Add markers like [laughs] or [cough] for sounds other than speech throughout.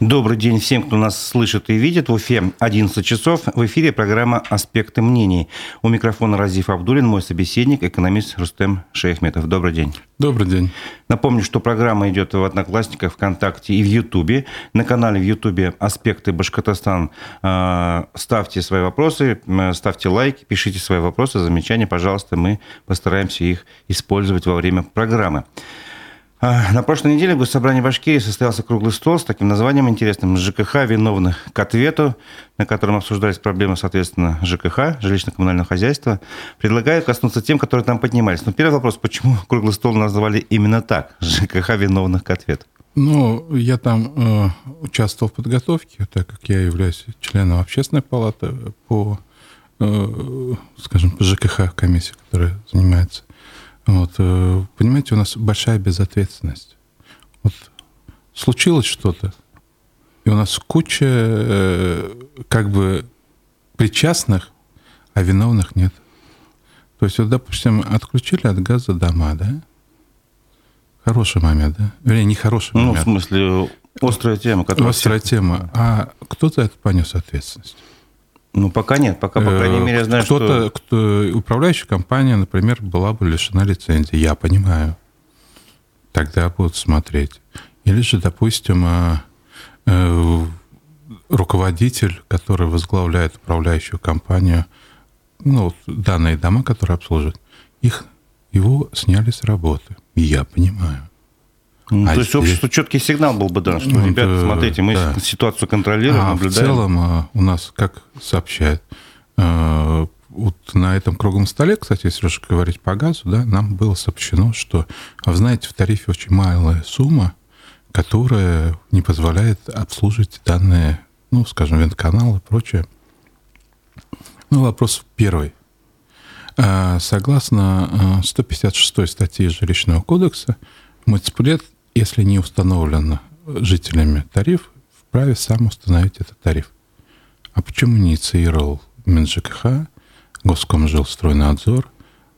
Добрый день всем, кто нас слышит и видит. В Уфе 11 часов. В эфире программа «Аспекты мнений». У микрофона Разиф Абдулин, мой собеседник, экономист Рустем Шейхметов. Добрый день. Добрый день. Напомню, что программа идет в Одноклассниках, ВКонтакте и в Ютубе. На канале в Ютубе «Аспекты Башкортостан». Э, ставьте свои вопросы, ставьте лайки, пишите свои вопросы, замечания, пожалуйста. Мы постараемся их использовать во время программы. А, на прошлой неделе в Госсобрании Башкирии состоялся круглый стол с таким названием интересным «ЖКХ виновных к ответу», на котором обсуждались проблемы, соответственно, ЖКХ, жилищно-коммунального хозяйства. Предлагаю коснуться тем, которые там поднимались. Но первый вопрос, почему круглый стол назвали именно так «ЖКХ виновных к ответу»? Ну, я там э, участвовал в подготовке, так как я являюсь членом общественной палаты по, э, скажем, по ЖКХ комиссии, которая занимается вот, э, понимаете, у нас большая безответственность. Вот случилось что-то, и у нас куча э, как бы причастных, а виновных нет. То есть, вот, допустим, отключили от газа дома, да? Хороший момент, да? Вернее, не хороший ну, момент. Ну, в смысле, острая тема. Которая острая тема. А кто за это понес ответственность? Ну, пока нет. Пока, по крайней мере, я знаю, Кто-то, что... кто управляющая компания, например, была бы лишена лицензии. Я понимаю. Тогда будут смотреть. Или же, допустим, э, э, руководитель, который возглавляет управляющую компанию, ну, данные дома, которые обслуживают, их, его сняли с работы. Я понимаю. Ну, а то есть здесь... обществу четкий сигнал был бы дан, что, ну, ребята, да, смотрите, мы да. ситуацию контролируем, а наблюдаем. в целом а, у нас, как сообщает, а, вот на этом круглом столе, кстати, если уж говорить по газу, да, нам было сообщено, что, вы знаете, в тарифе очень малая сумма, которая не позволяет обслуживать данные, ну, скажем, вентканалы и прочее. Ну, вопрос первый. Согласно 156 статье Жилищного кодекса, муниципалитет если не установлен жителями тариф, вправе сам установить этот тариф. А почему не инициировал МинЖКХ, Госкомжилстройнадзор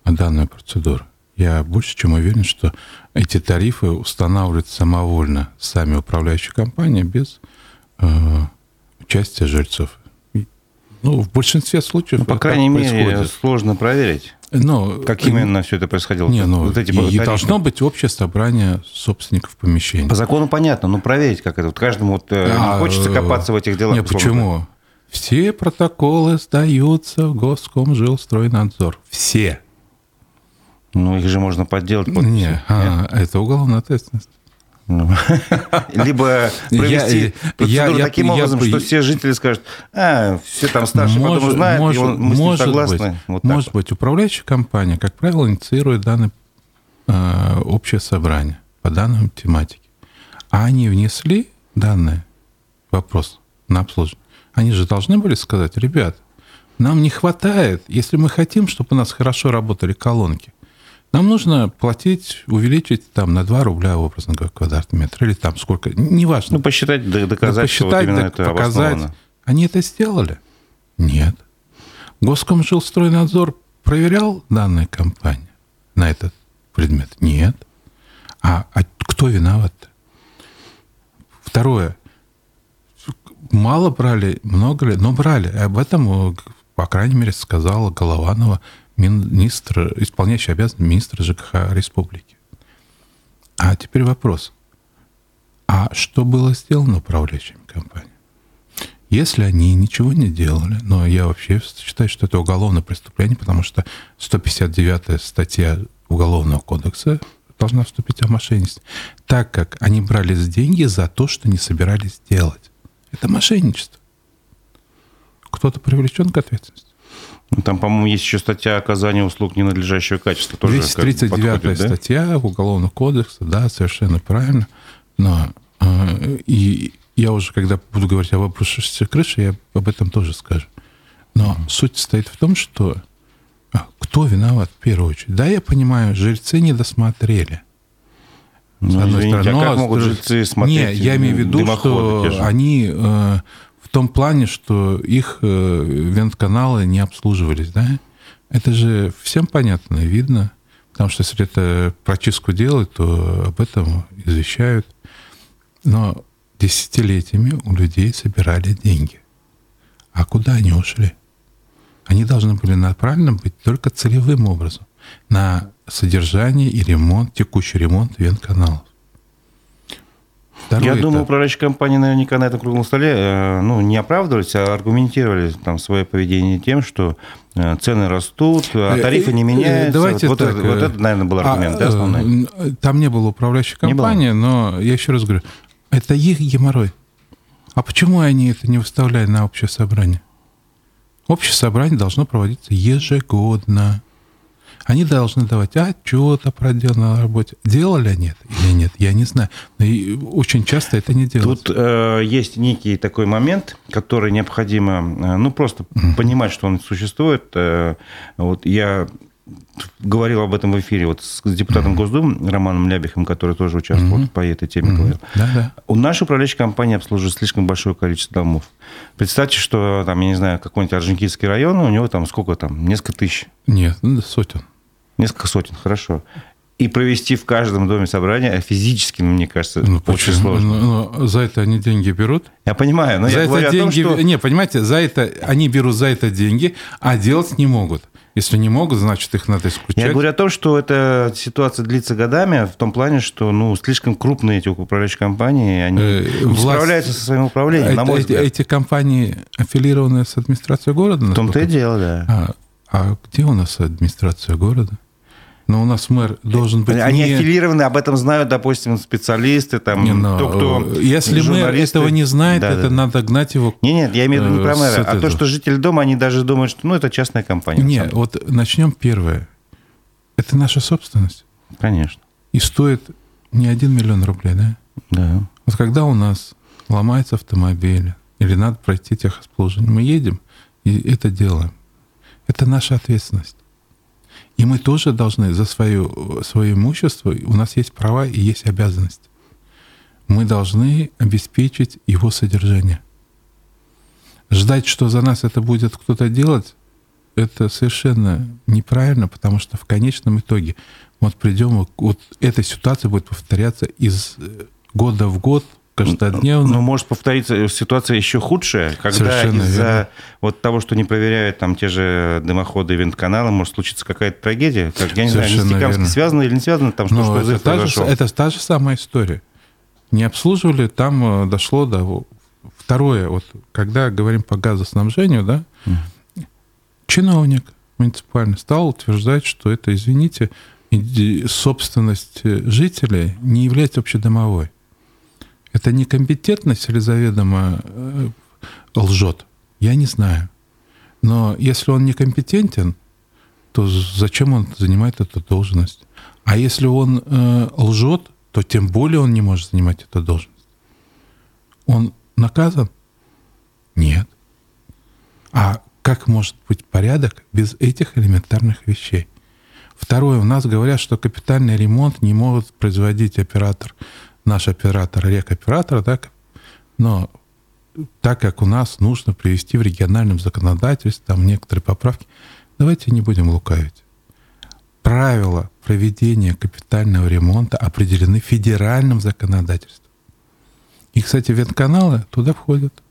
данную процедуру? Я больше чем уверен, что эти тарифы устанавливают самовольно сами управляющие компании без э, участия жильцов. Ну, в большинстве случаев. Ну, по крайней мере, происходит. сложно проверить. Ну, как именно все это происходило? Не, ну, вот эти и, и должно быть общее собрание собственников помещений. По закону понятно, но проверить как это? Вот каждому вот, э, а, не хочется копаться в этих делах. Нет, почему? Все протоколы сдаются в Госкомжилстройнадзор. Все. Ну, их же можно подделать. Подписи. Не, а, это уголовная ответственность. [laughs] Либо провести я, процедуру я, таким я, образом, я, что все жители скажут, а, все там старшие может, потом узнают, может, и он, мы может с ним согласны. Быть, вот может вот. быть, управляющая компания, как правило, инициирует данное э, общее собрание по данным тематике. А они внесли данные, вопрос на обслуживание. Они же должны были сказать, ребят, нам не хватает, если мы хотим, чтобы у нас хорошо работали колонки, нам нужно платить, увеличить там на 2 рубля, образно говоря, квадратный метр, или там сколько, неважно. Ну, посчитать, доказать, посчитать, что вот это показать. Они это сделали? Нет. Госкомжилстройнадзор проверял данные компании на этот предмет? Нет. А, а кто виноват? Второе. Мало брали, много ли? Но брали. Об этом, по крайней мере, сказала Голованова министр, исполняющий обязанности министра ЖКХ республики. А теперь вопрос. А что было сделано управляющими компаниями? Если они ничего не делали, но я вообще считаю, что это уголовное преступление, потому что 159-я статья Уголовного кодекса должна вступить в мошенничество, так как они брали деньги за то, что не собирались делать. Это мошенничество. Кто-то привлечен к ответственности. Ну, там, по-моему, есть еще статья оказания услуг ненадлежащего качества. Тоже 239 да? статья Уголовного кодекса, да, совершенно правильно. Но э, и я уже, когда буду говорить об обрушившейся крыше, я об этом тоже скажу. Но суть состоит в том, что а, кто виноват в первую очередь? Да, я понимаю, жильцы не досмотрели. С ну, одной извините, стороны, а как могут жильцы смотреть? Нет, я имею в виду, что они э, том плане, что их э, вентканалы не обслуживались, да? Это же всем понятно и видно, потому что если это прочистку делать, то об этом извещают. Но десятилетиями у людей собирали деньги. А куда они ушли? Они должны были направлены быть только целевым образом на содержание и ремонт, текущий ремонт венканалов. Второе Я думаю, управляющие компании наверняка на этом круглом столе э, ну, не оправдывались, а аргументировали там, свое поведение тем, что э, цены растут, а э, тарифы не меняются. Давайте вот, так, вот, вот это, наверное, был аргумент, а, да, основной? Там не было управляющей компании, но я еще раз говорю, это их геморрой. А почему они это не выставляют на общее собрание? Общее собрание должно проводиться ежегодно. Они должны давать отчет о проделанной работе. Делали они это или нет, я не знаю. Но и очень часто это не делают. Тут э, есть некий такой момент, который необходимо, э, ну, просто mm-hmm. понимать, что он существует. Э, вот я говорил об этом в эфире вот с депутатом mm-hmm. Госдумы Романом Лябихом, который тоже участвовал mm-hmm. по этой теме, mm-hmm. говорил. У нашей управляющей компании обслуживает слишком большое количество домов. Представьте, что там, я не знаю, какой-нибудь Орджоникидский район, у него там сколько там, несколько тысяч? Нет, ну, сотен. Несколько сотен, хорошо. И провести в каждом доме собрание физически, мне кажется, ну, очень почему? сложно. Ну, ну, за это они деньги берут? Я понимаю, но за я это говорю деньги... о том, что... Не, понимаете, за это они берут за это деньги, а делать не могут. Если не могут, значит, их надо исключать. Я говорю о том, что эта ситуация длится годами, в том плане, что ну, слишком крупные эти управляющие компании, они э, власть... справляются со своим управлением, это, на мой взгляд. Эти, эти компании аффилированы с администрацией города? В том-то и дело, да. А, а где у нас администрация города? Но у нас мэр должен быть... Они не... аффилированы, об этом знают, допустим, специалисты, там, не, но, то, кто... Если мэр этого не знает, да, это да. надо гнать его... Нет, нет, я имею в виду не про мэра, а этого. то, что жители дома, они даже думают, что ну, это частная компания. Нет, вот начнем первое. Это наша собственность. Конечно. И стоит не один миллион рублей, да? Да. Вот когда у нас ломается автомобиль, или надо пройти техосплужение, мы едем и это делаем. Это наша ответственность. И мы тоже должны за свое, свое имущество, у нас есть права и есть обязанности. Мы должны обеспечить его содержание. Ждать, что за нас это будет кто-то делать, это совершенно неправильно, потому что в конечном итоге вот придем, вот эта ситуация будет повторяться из года в год – каждодневно. Но может повториться ситуация еще худшая, когда из-за вот того, что не проверяют там те же дымоходы и вентканалы, может случиться какая-то трагедия. Как, я не Совершенно знаю, Нефтекамск связано или не связано, там что, что это, та же, это та же самая история. Не обслуживали, там э, дошло до... Второе, вот когда говорим по газоснабжению, да, mm. чиновник муниципальный стал утверждать, что это, извините, собственность жителей не является общедомовой. Это некомпетентность или заведомо э, лжет? Я не знаю. Но если он некомпетентен, то зачем он занимает эту должность? А если он э, лжет, то тем более он не может занимать эту должность. Он наказан? Нет. А как может быть порядок без этих элементарных вещей? Второе, у нас говорят, что капитальный ремонт не может производить оператор наш оператор, рекоператор, так, но так как у нас нужно привести в региональном законодательстве там некоторые поправки, давайте не будем лукавить. Правила проведения капитального ремонта определены федеральным законодательством. И, кстати, ветканалы туда входят.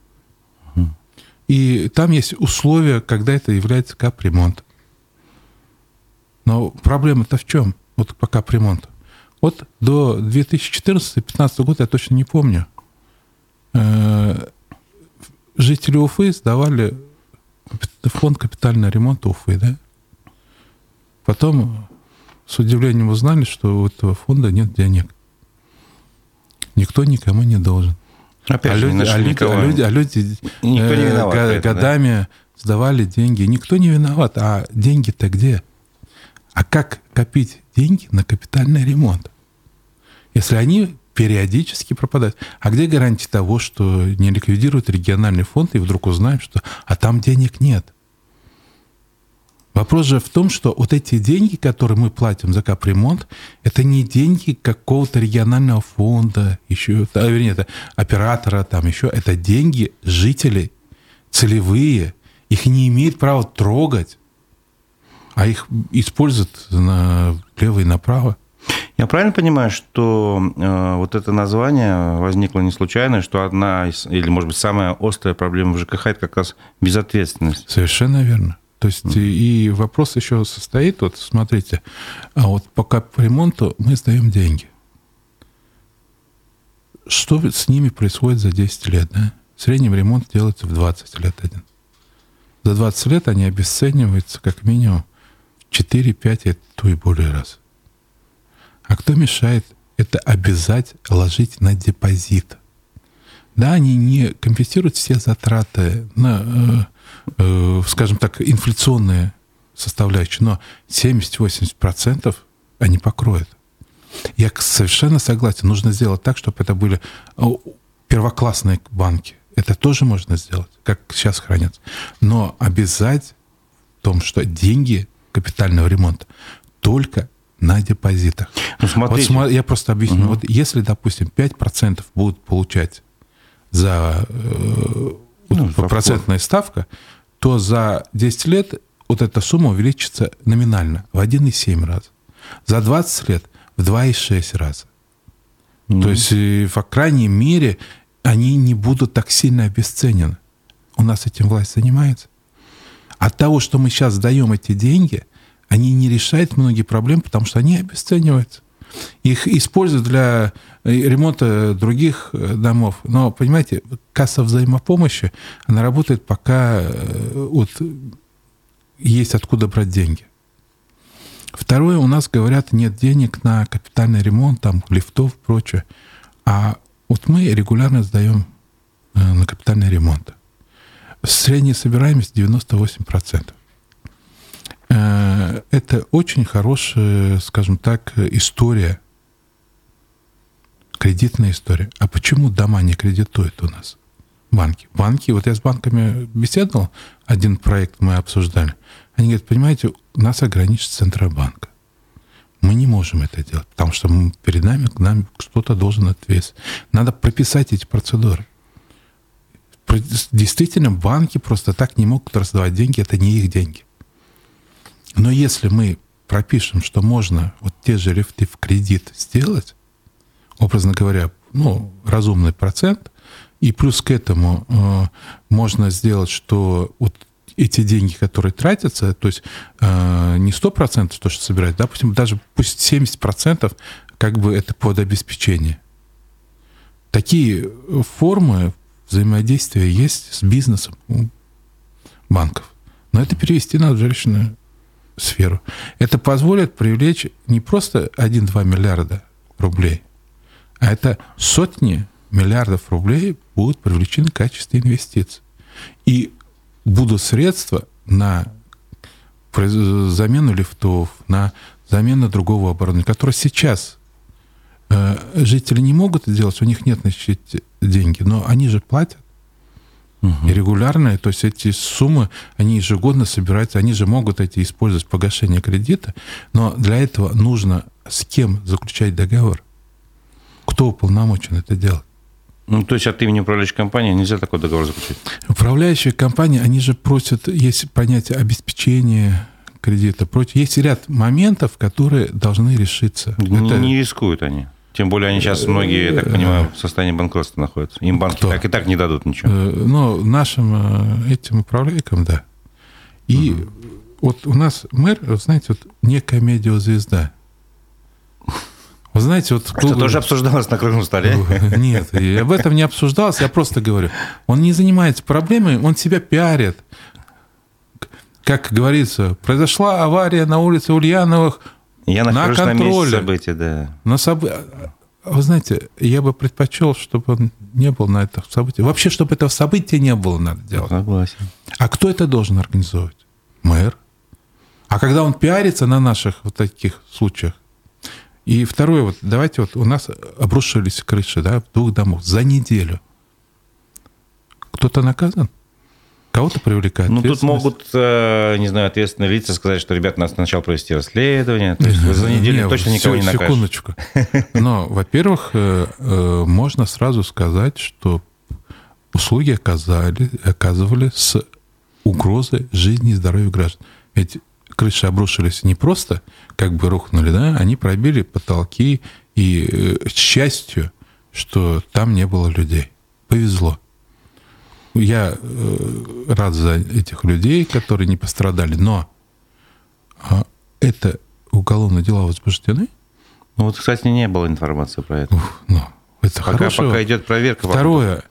И там есть условия, когда это является капремонтом. Но проблема-то в чем? Вот по капремонту. Вот до 2014-2015 года я точно не помню. Э, жители Уфы сдавали фонд капитального ремонта Уфы, да? Потом с удивлением узнали, что у этого фонда нет денег. Никто никому не должен. Опять а же, люди, а, люди, а люди, а люди никто не э, виноват, э, годами да? сдавали деньги. Никто не виноват. А деньги-то где? А как копить деньги на капитальный ремонт? Если они периодически пропадают. А где гарантия того, что не ликвидируют региональный фонд и вдруг узнаем, что а там денег нет? Вопрос же в том, что вот эти деньги, которые мы платим за капремонт, это не деньги какого-то регионального фонда, еще, а, вернее, это оператора, там еще, это деньги жителей, целевые. Их не имеет права трогать а их используют налево и направо. Я правильно понимаю, что э, вот это название возникло не случайно, что одна из, или, может быть, самая острая проблема в ЖКХ – это как раз безответственность? Совершенно верно. То есть mm. и вопрос еще состоит, вот смотрите, а вот по капремонту мы сдаем деньги. Что с ними происходит за 10 лет? Да? Средний ремонт делается в 20 лет один. За 20 лет они обесцениваются как минимум 4-5, то и более раз. А кто мешает это обязать ложить на депозит? Да, они не компенсируют все затраты на, э, э, скажем так, инфляционные составляющие, но 70-80% они покроют. Я совершенно согласен. Нужно сделать так, чтобы это были первоклассные банки. Это тоже можно сделать, как сейчас хранятся. Но обязать в том, что деньги капитального ремонта только на депозитах. Ну, смотрите. Вот, я просто объясню. Угу. Вот если, допустим, 5% будут получать за э, ну, процентная ставка, то за 10 лет вот эта сумма увеличится номинально в 1,7 раз. За 20 лет в 2,6 раза. Mm. То есть, э, по крайней мере, они не будут так сильно обесценены. У нас этим власть занимается. От того, что мы сейчас даем эти деньги, они не решают многие проблемы, потому что они обесцениваются. Их используют для э, ремонта других э, домов. Но, понимаете, касса взаимопомощи, она работает, пока э, вот есть откуда брать деньги. Второе, у нас говорят, нет денег на капитальный ремонт, там, лифтов, прочее. А вот мы регулярно сдаем на капитальный ремонт. Средняя собираемость 98%. Э, это очень хорошая, скажем так, история, кредитная история. А почему дома не кредитуют у нас? Банки. Банки, вот я с банками беседовал, один проект мы обсуждали. Они говорят, понимаете, нас ограничит Центробанк. Мы не можем это делать, потому что перед нами, к нам кто-то должен ответить. Надо прописать эти процедуры. Действительно, банки просто так не могут раздавать деньги, это не их деньги. Но если мы пропишем, что можно вот те же лифты в кредит сделать, образно говоря, ну, разумный процент, и плюс к этому э, можно сделать, что вот эти деньги, которые тратятся, то есть э, не 100% то, что собирать, допустим, даже пусть 70% как бы это под обеспечение. Такие формы взаимодействия есть с бизнесом у банков. Но это перевести в жилищную сферу. Это позволит привлечь не просто 1-2 миллиарда рублей, а это сотни миллиардов рублей будут привлечены в качестве инвестиций. И будут средства на замену лифтов, на замену другого оборудования, которое сейчас жители не могут сделать, у них нет на счете деньги, но они же платят. Угу. И регулярные, то есть эти суммы, они ежегодно собираются, они же могут эти использовать погашение кредита, но для этого нужно с кем заключать договор, кто уполномочен это делать. Ну, то есть от имени управляющей компании нельзя такой договор заключить? Управляющие компании, они же просят, есть понятие обеспечения кредита, против, есть ряд моментов, которые должны решиться. Не, это... не рискуют они. Тем более они сейчас многие, я так понимаю, в состоянии банкротства находятся. Им банки Кто? так и так не дадут ничего. Э, ну, нашим э, этим управляющим, да. И угу. вот у нас мэр, знаете, вот некая медиазвезда. Вы знаете, вот... Что тоже обсуждалось на круглом столе? Нет, об этом не обсуждалось, я просто говорю. Он не занимается проблемой, он себя пиарит. Как говорится, произошла авария на улице Ульяновых, я нахожусь на, контроле, на события, да. На соб... Вы знаете, я бы предпочел, чтобы он не был на этом событии. Вообще, чтобы этого события не было, надо делать. Согласен. А кто это должен организовывать? Мэр. А когда он пиарится на наших вот таких случаях, и второе, вот давайте вот у нас обрушились крыши, да, в двух домах за неделю. Кто-то наказан? Кого-то привлекают. Ну, тут могут, э, не знаю, ответственные лица сказать, что, ребята, надо сначала провести расследование. То есть за неделю точно никого не накажете. Секундочку. Но, во-первых, э, э, можно сразу сказать, что услуги оказали, оказывали с угрозой жизни и здоровья граждан. Ведь крыши обрушились не просто как бы рухнули, да, они пробили потолки, и к счастью, что там не было людей. Повезло. Я э, рад за этих людей, которые не пострадали, но а, это уголовные дела возбуждены? Ну вот, кстати, не было информации про это. Ух, ну, это пока, хорошо. пока идет проверка. Второе,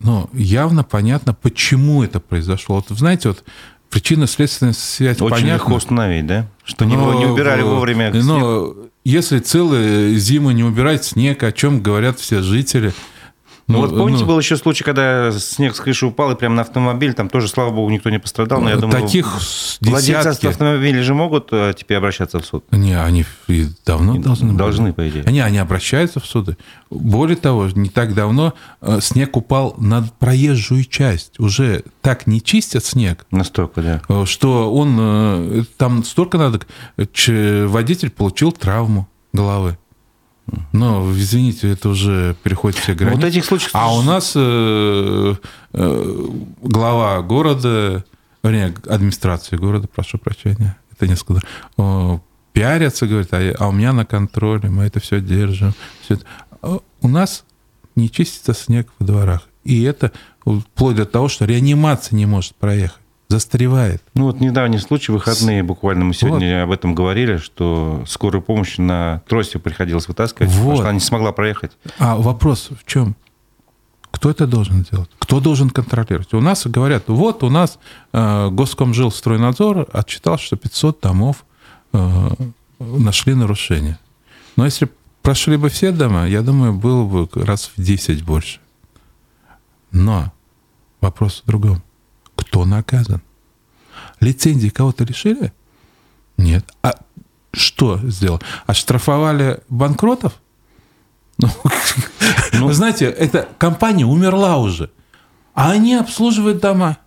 ну, явно понятно, почему это произошло. Вот, знаете, вот причинно-следственная связь Очень понятна. легко установить, да? Что не, Но, не убирали вовремя. Но если целые зимы не убирать снег, о чем говорят все жители, ну, вот помните, был еще случай, когда снег с крыши упал, и прямо на автомобиль, там тоже, слава богу, никто не пострадал, но я думаю, таких владельцы десятки. автомобилей же могут э, теперь обращаться в суд? Не, они давно должны Должны, были. по идее. Они, они обращаются в суды. Более того, не так давно э, снег упал на проезжую часть. Уже так не чистят снег, Настолько, да. э, что он... э, Там столько надо... Водитель получил травму головы. Но, извините, это уже переходит все Ну, границы. вот этих случаев... А у нас э, э, глава города, вернее, администрации города, прошу прощения, это несколько, э, пиарятся, говорят, а, а у меня на контроле, мы это все держим. Всё это. А У нас не чистится снег во дворах. И это вплоть до того, что реанимация не может проехать, застревает. Ну вот недавний случай, выходные буквально мы сегодня об этом говорили, что скорую помощь на тросе приходилось вытаскивать, потому Вот. что она не смогла проехать. А вопрос в чем? Кто это должен делать? Кто должен контролировать? У нас говорят, вот у нас э, Госкомжилстройнадзор отчитал, что 500 домов э, нашли нарушения. Но если прошли бы все дома, я думаю, было бы раз в 10 больше. Но вопрос в другом. Кто наказан? Лицензии кого-то лишили? Нет. А что сделал? Оштрафовали банкротов? Ну, Вы [laughs] знаете, эта компания умерла уже, а они обслуживают дома.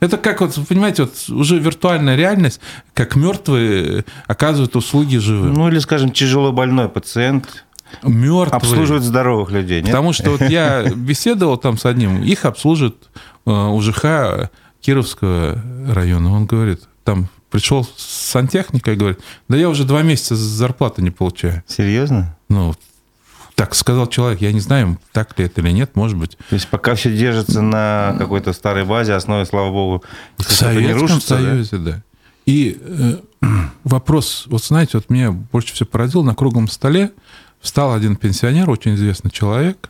Это как вот, понимаете, вот уже виртуальная реальность, как мертвые оказывают услуги живым. Ну или, скажем, тяжело больной пациент Мертвые. обслуживает здоровых людей, нет? Потому что вот я [laughs] беседовал там с одним, их обслужит э, УЖХ Кировского района. Он говорит, там пришел сантехника и говорит, да я уже два месяца зарплаты не получаю. Серьезно? Ну, так сказал человек, я не знаю, так ли это или нет, может быть. То есть пока все держится на какой-то старой базе, основе, слава богу, В что-то не Советском рушится, да? Союзе, да. И э, [clears throat] вопрос, вот знаете, вот меня больше всего поразил, на круглом столе встал один пенсионер, очень известный человек,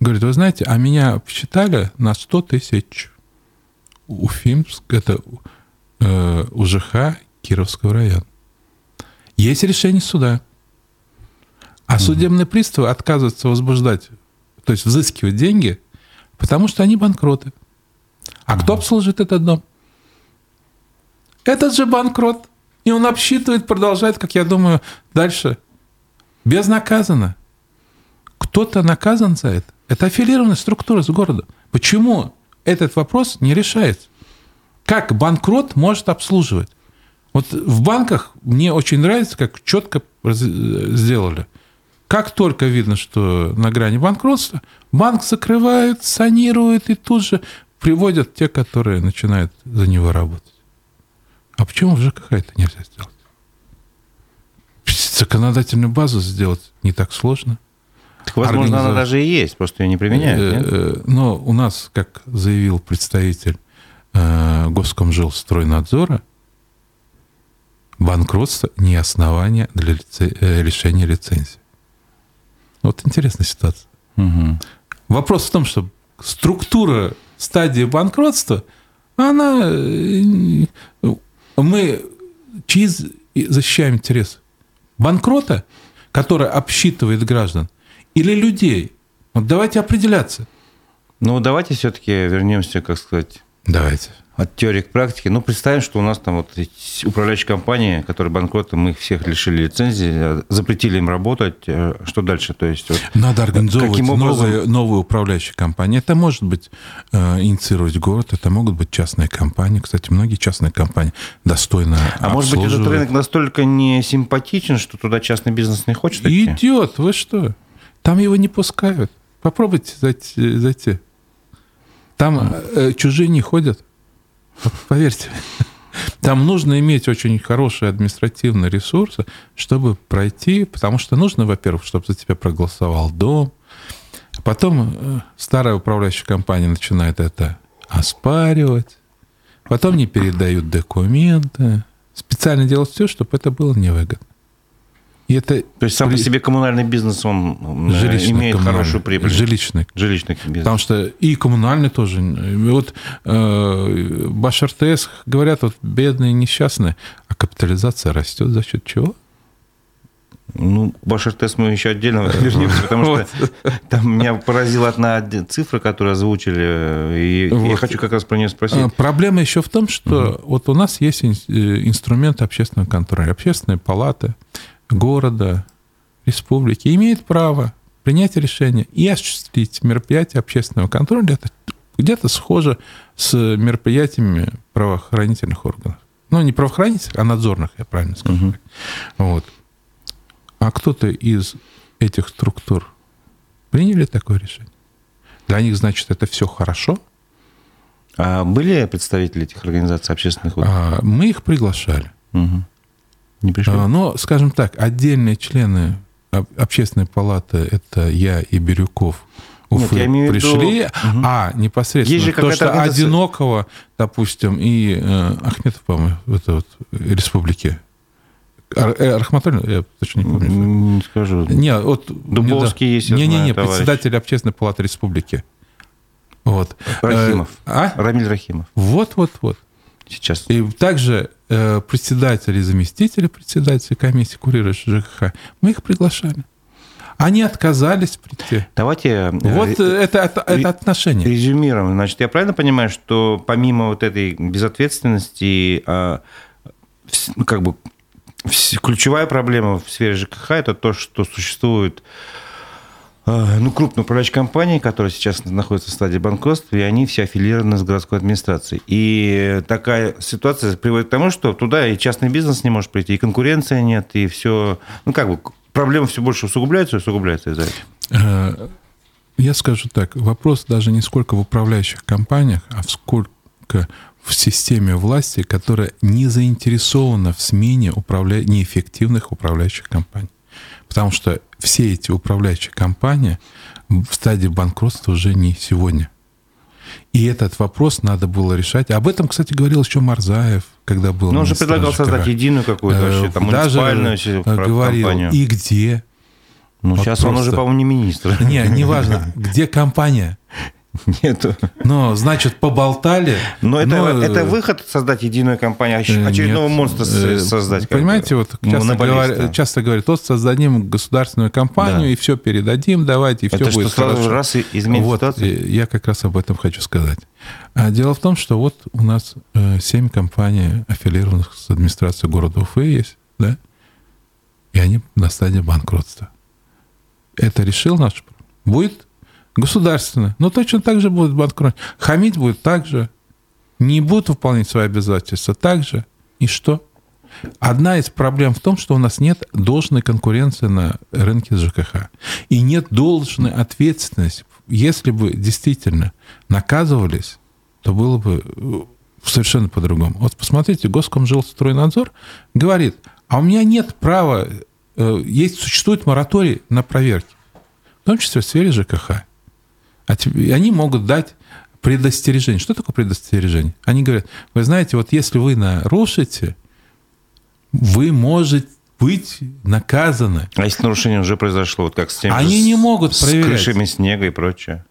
говорит, вы знаете, а меня посчитали на 100 тысяч Уфимск, это э, УЖХ Кировского района. Есть решение суда. А судебные приставы отказываются возбуждать, то есть взыскивать деньги, потому что они банкроты. А кто обслуживает этот дом? Этот же банкрот. И он обсчитывает, продолжает, как я думаю, дальше. Безнаказанно. Кто-то наказан за это. Это аффилированная структура с городом. Почему этот вопрос не решается? Как банкрот может обслуживать? Вот в банках мне очень нравится, как четко сделали. Как только видно, что на грани банкротства, банк закрывают, санируют и тут же приводят те, которые начинают за него работать. А почему в ЖКХ это нельзя сделать? Законодательную базу сделать не так сложно. Так, возможно, она даже и есть, просто ее не применяют. Э, нет? э, Но у нас, как заявил представитель э, Госкомжилстройнадзора, банкротство не основание для лице- лишения лицензии. Вот интересная ситуация. Мгм. Вопрос в том, что структура стадии банкротства, она... Мы чьи з- и защищаем интерес? Банкрота, который обсчитывает граждан, или людей? Вот давайте определяться. Ну, давайте все-таки вернемся, как сказать, Давайте. От теории к практике. Ну, представим, что у нас там вот управляющие компании, которые банкроты, мы их всех лишили лицензии, э, запретили им работать. Э, Что дальше? То есть, вот, Надо организовывать Каким образом? новые, новые управляющие компании. Это может быть э, инициировать город, это могут быть частные компании. Кстати, многие частные компании достойно а может быть, этот рынок настолько не симпатичен, что туда частный бизнес не хочет идти? Идет, вы что? Там его не пускают. Попробуйте зайти. зайти. Там э, чужие не ходят. [laughs] Поверьте. Там нужно иметь очень хорошие административные ресурсы, чтобы пройти, потому что нужно, во-первых, чтобы за тебя проголосовал дом, потом э, старая управляющая компания начинает это оспаривать, потом не передают документы, специально делать все, чтобы это было невыгодно. И это То есть сам при... по себе коммунальный бизнес, он э, жилищный, имеет хорошую прибыль. Жилищный. Жилищный бизнес. Потому что и коммунальный тоже. Вот э, Баш РТС говорят, вот бедные, несчастные, а капитализация растет за счет чего? Ну, ваш РТС мы еще отдельно [laughs] вернемся, потому что [laughs] там меня поразила одна цифра, которую озвучили, и вот. я хочу как раз про нее спросить. А, проблема еще в том, что угу. вот у нас есть э, инструмент общественного контроля, общественные палаты, города, республики имеет право принять решение и осуществить мероприятие общественного контроля. Это где-то схоже с мероприятиями правоохранительных органов. Ну, не правоохранительных, а надзорных, я правильно скажу. Угу. Вот. А кто-то из этих структур приняли такое решение? Для них, значит, это все хорошо? А были представители этих организаций общественных? А, мы их приглашали. Угу. Не пришли? А, но, скажем так, отдельные члены общественной палаты, это я и Бирюков, Уфы Нет, я имею пришли, виду... а непосредственно Есть же то, что организация... одинокого, допустим, и э, Ахметов, по-моему, это вот республике. Ар, э, Рахматуллин, я точно не помню. Не скажу. Не, вот Дубовский не, есть, Не, не, не, председатель общественной палаты республики. Вот. Рахимов. Э, а? Рамиль Рахимов. Вот, вот, вот. Сейчас. И также э, председатели и заместители председателя комиссии, курирующие ЖКХ, мы их приглашали. Они отказались прийти. Давайте... Э, вот э, это, это, это отношение. Резюмируем. Значит, я правильно понимаю, что помимо вот этой безответственности, а, ну, как бы ключевая проблема в сфере ЖКХ – это то, что существует ну, крупные управляющие компании, которые сейчас находятся в стадии банкротства, и они все аффилированы с городской администрацией. И такая ситуация приводит к тому, что туда и частный бизнес не может прийти, и конкуренции нет, и все... Ну, как бы проблемы все больше усугубляются и усугубляются из-за этого. Э, я скажу так, вопрос даже не сколько в управляющих компаниях, а в сколько в системе власти, которая не заинтересована в смене управля... неэффективных управляющих компаний. Потому что все эти управляющие компании в стадии банкротства уже не сегодня. И этот вопрос надо было решать. Об этом, кстати, говорил еще Марзаев, когда был. Но он же предлагал создать единую какую-то вообще, э, там, Даже муниципальную говорил, компанию. И где? Ну, вот сейчас просто... он уже, по-моему, не министр. Не, неважно. Где компания? [laughs] [laughs] Нету. Но, значит, поболтали. Но это, но... это выход создать единую компанию, а очередного Нет. монстра э, создать. Понимаете, вот часто, говорят, часто говорят, вот создадим государственную компанию, да. и все передадим, давайте, и это все будет сразу хорошо. раз изменит вот, ситуацию? Я как раз об этом хочу сказать. А дело в том, что вот у нас э, семь компаний, аффилированных с администрацией города Уфы есть, да, и они на стадии банкротства. Это решил наш Будет государственное. Но точно так же будет банкрот. Хамить будет так же. Не будут выполнять свои обязательства так же. И что? Одна из проблем в том, что у нас нет должной конкуренции на рынке ЖКХ. И нет должной ответственности. Если бы действительно наказывались, то было бы э, совершенно по-другому. Вот посмотрите, Госкомжилстройнадзор говорит, а у меня нет права, э, есть, существует мораторий на проверки, в том числе в сфере ЖКХ. А они могут дать предостережение. Что такое предостережение? Они говорят, вы знаете, вот если вы нарушите, вы можете быть наказаны. А если нарушение уже произошло, вот как с тем Они же, не могут с проверять. крышами снега и прочее.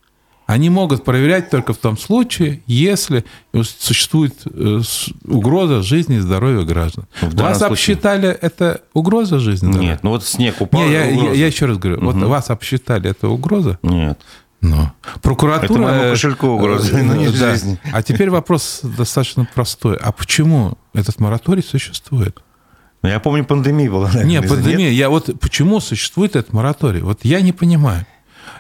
Они могут проверять только в том случае, если существует э, угроза жизни и здоровья граждан. В вас случае... обсчитали это угроза жизни? Нет, ну вот снег упал. Не, я, я, я еще раз говорю, угу. вот вас обсчитали это угроза? Нет. Но прокуратура... Это моему кошельку угроза, но не да. жизни. А теперь вопрос достаточно простой. А почему этот мораторий существует? Ну, я помню, пандемия была. Наверное, нет, пандемия. Нет? Я вот почему существует этот мораторий? Вот я не понимаю.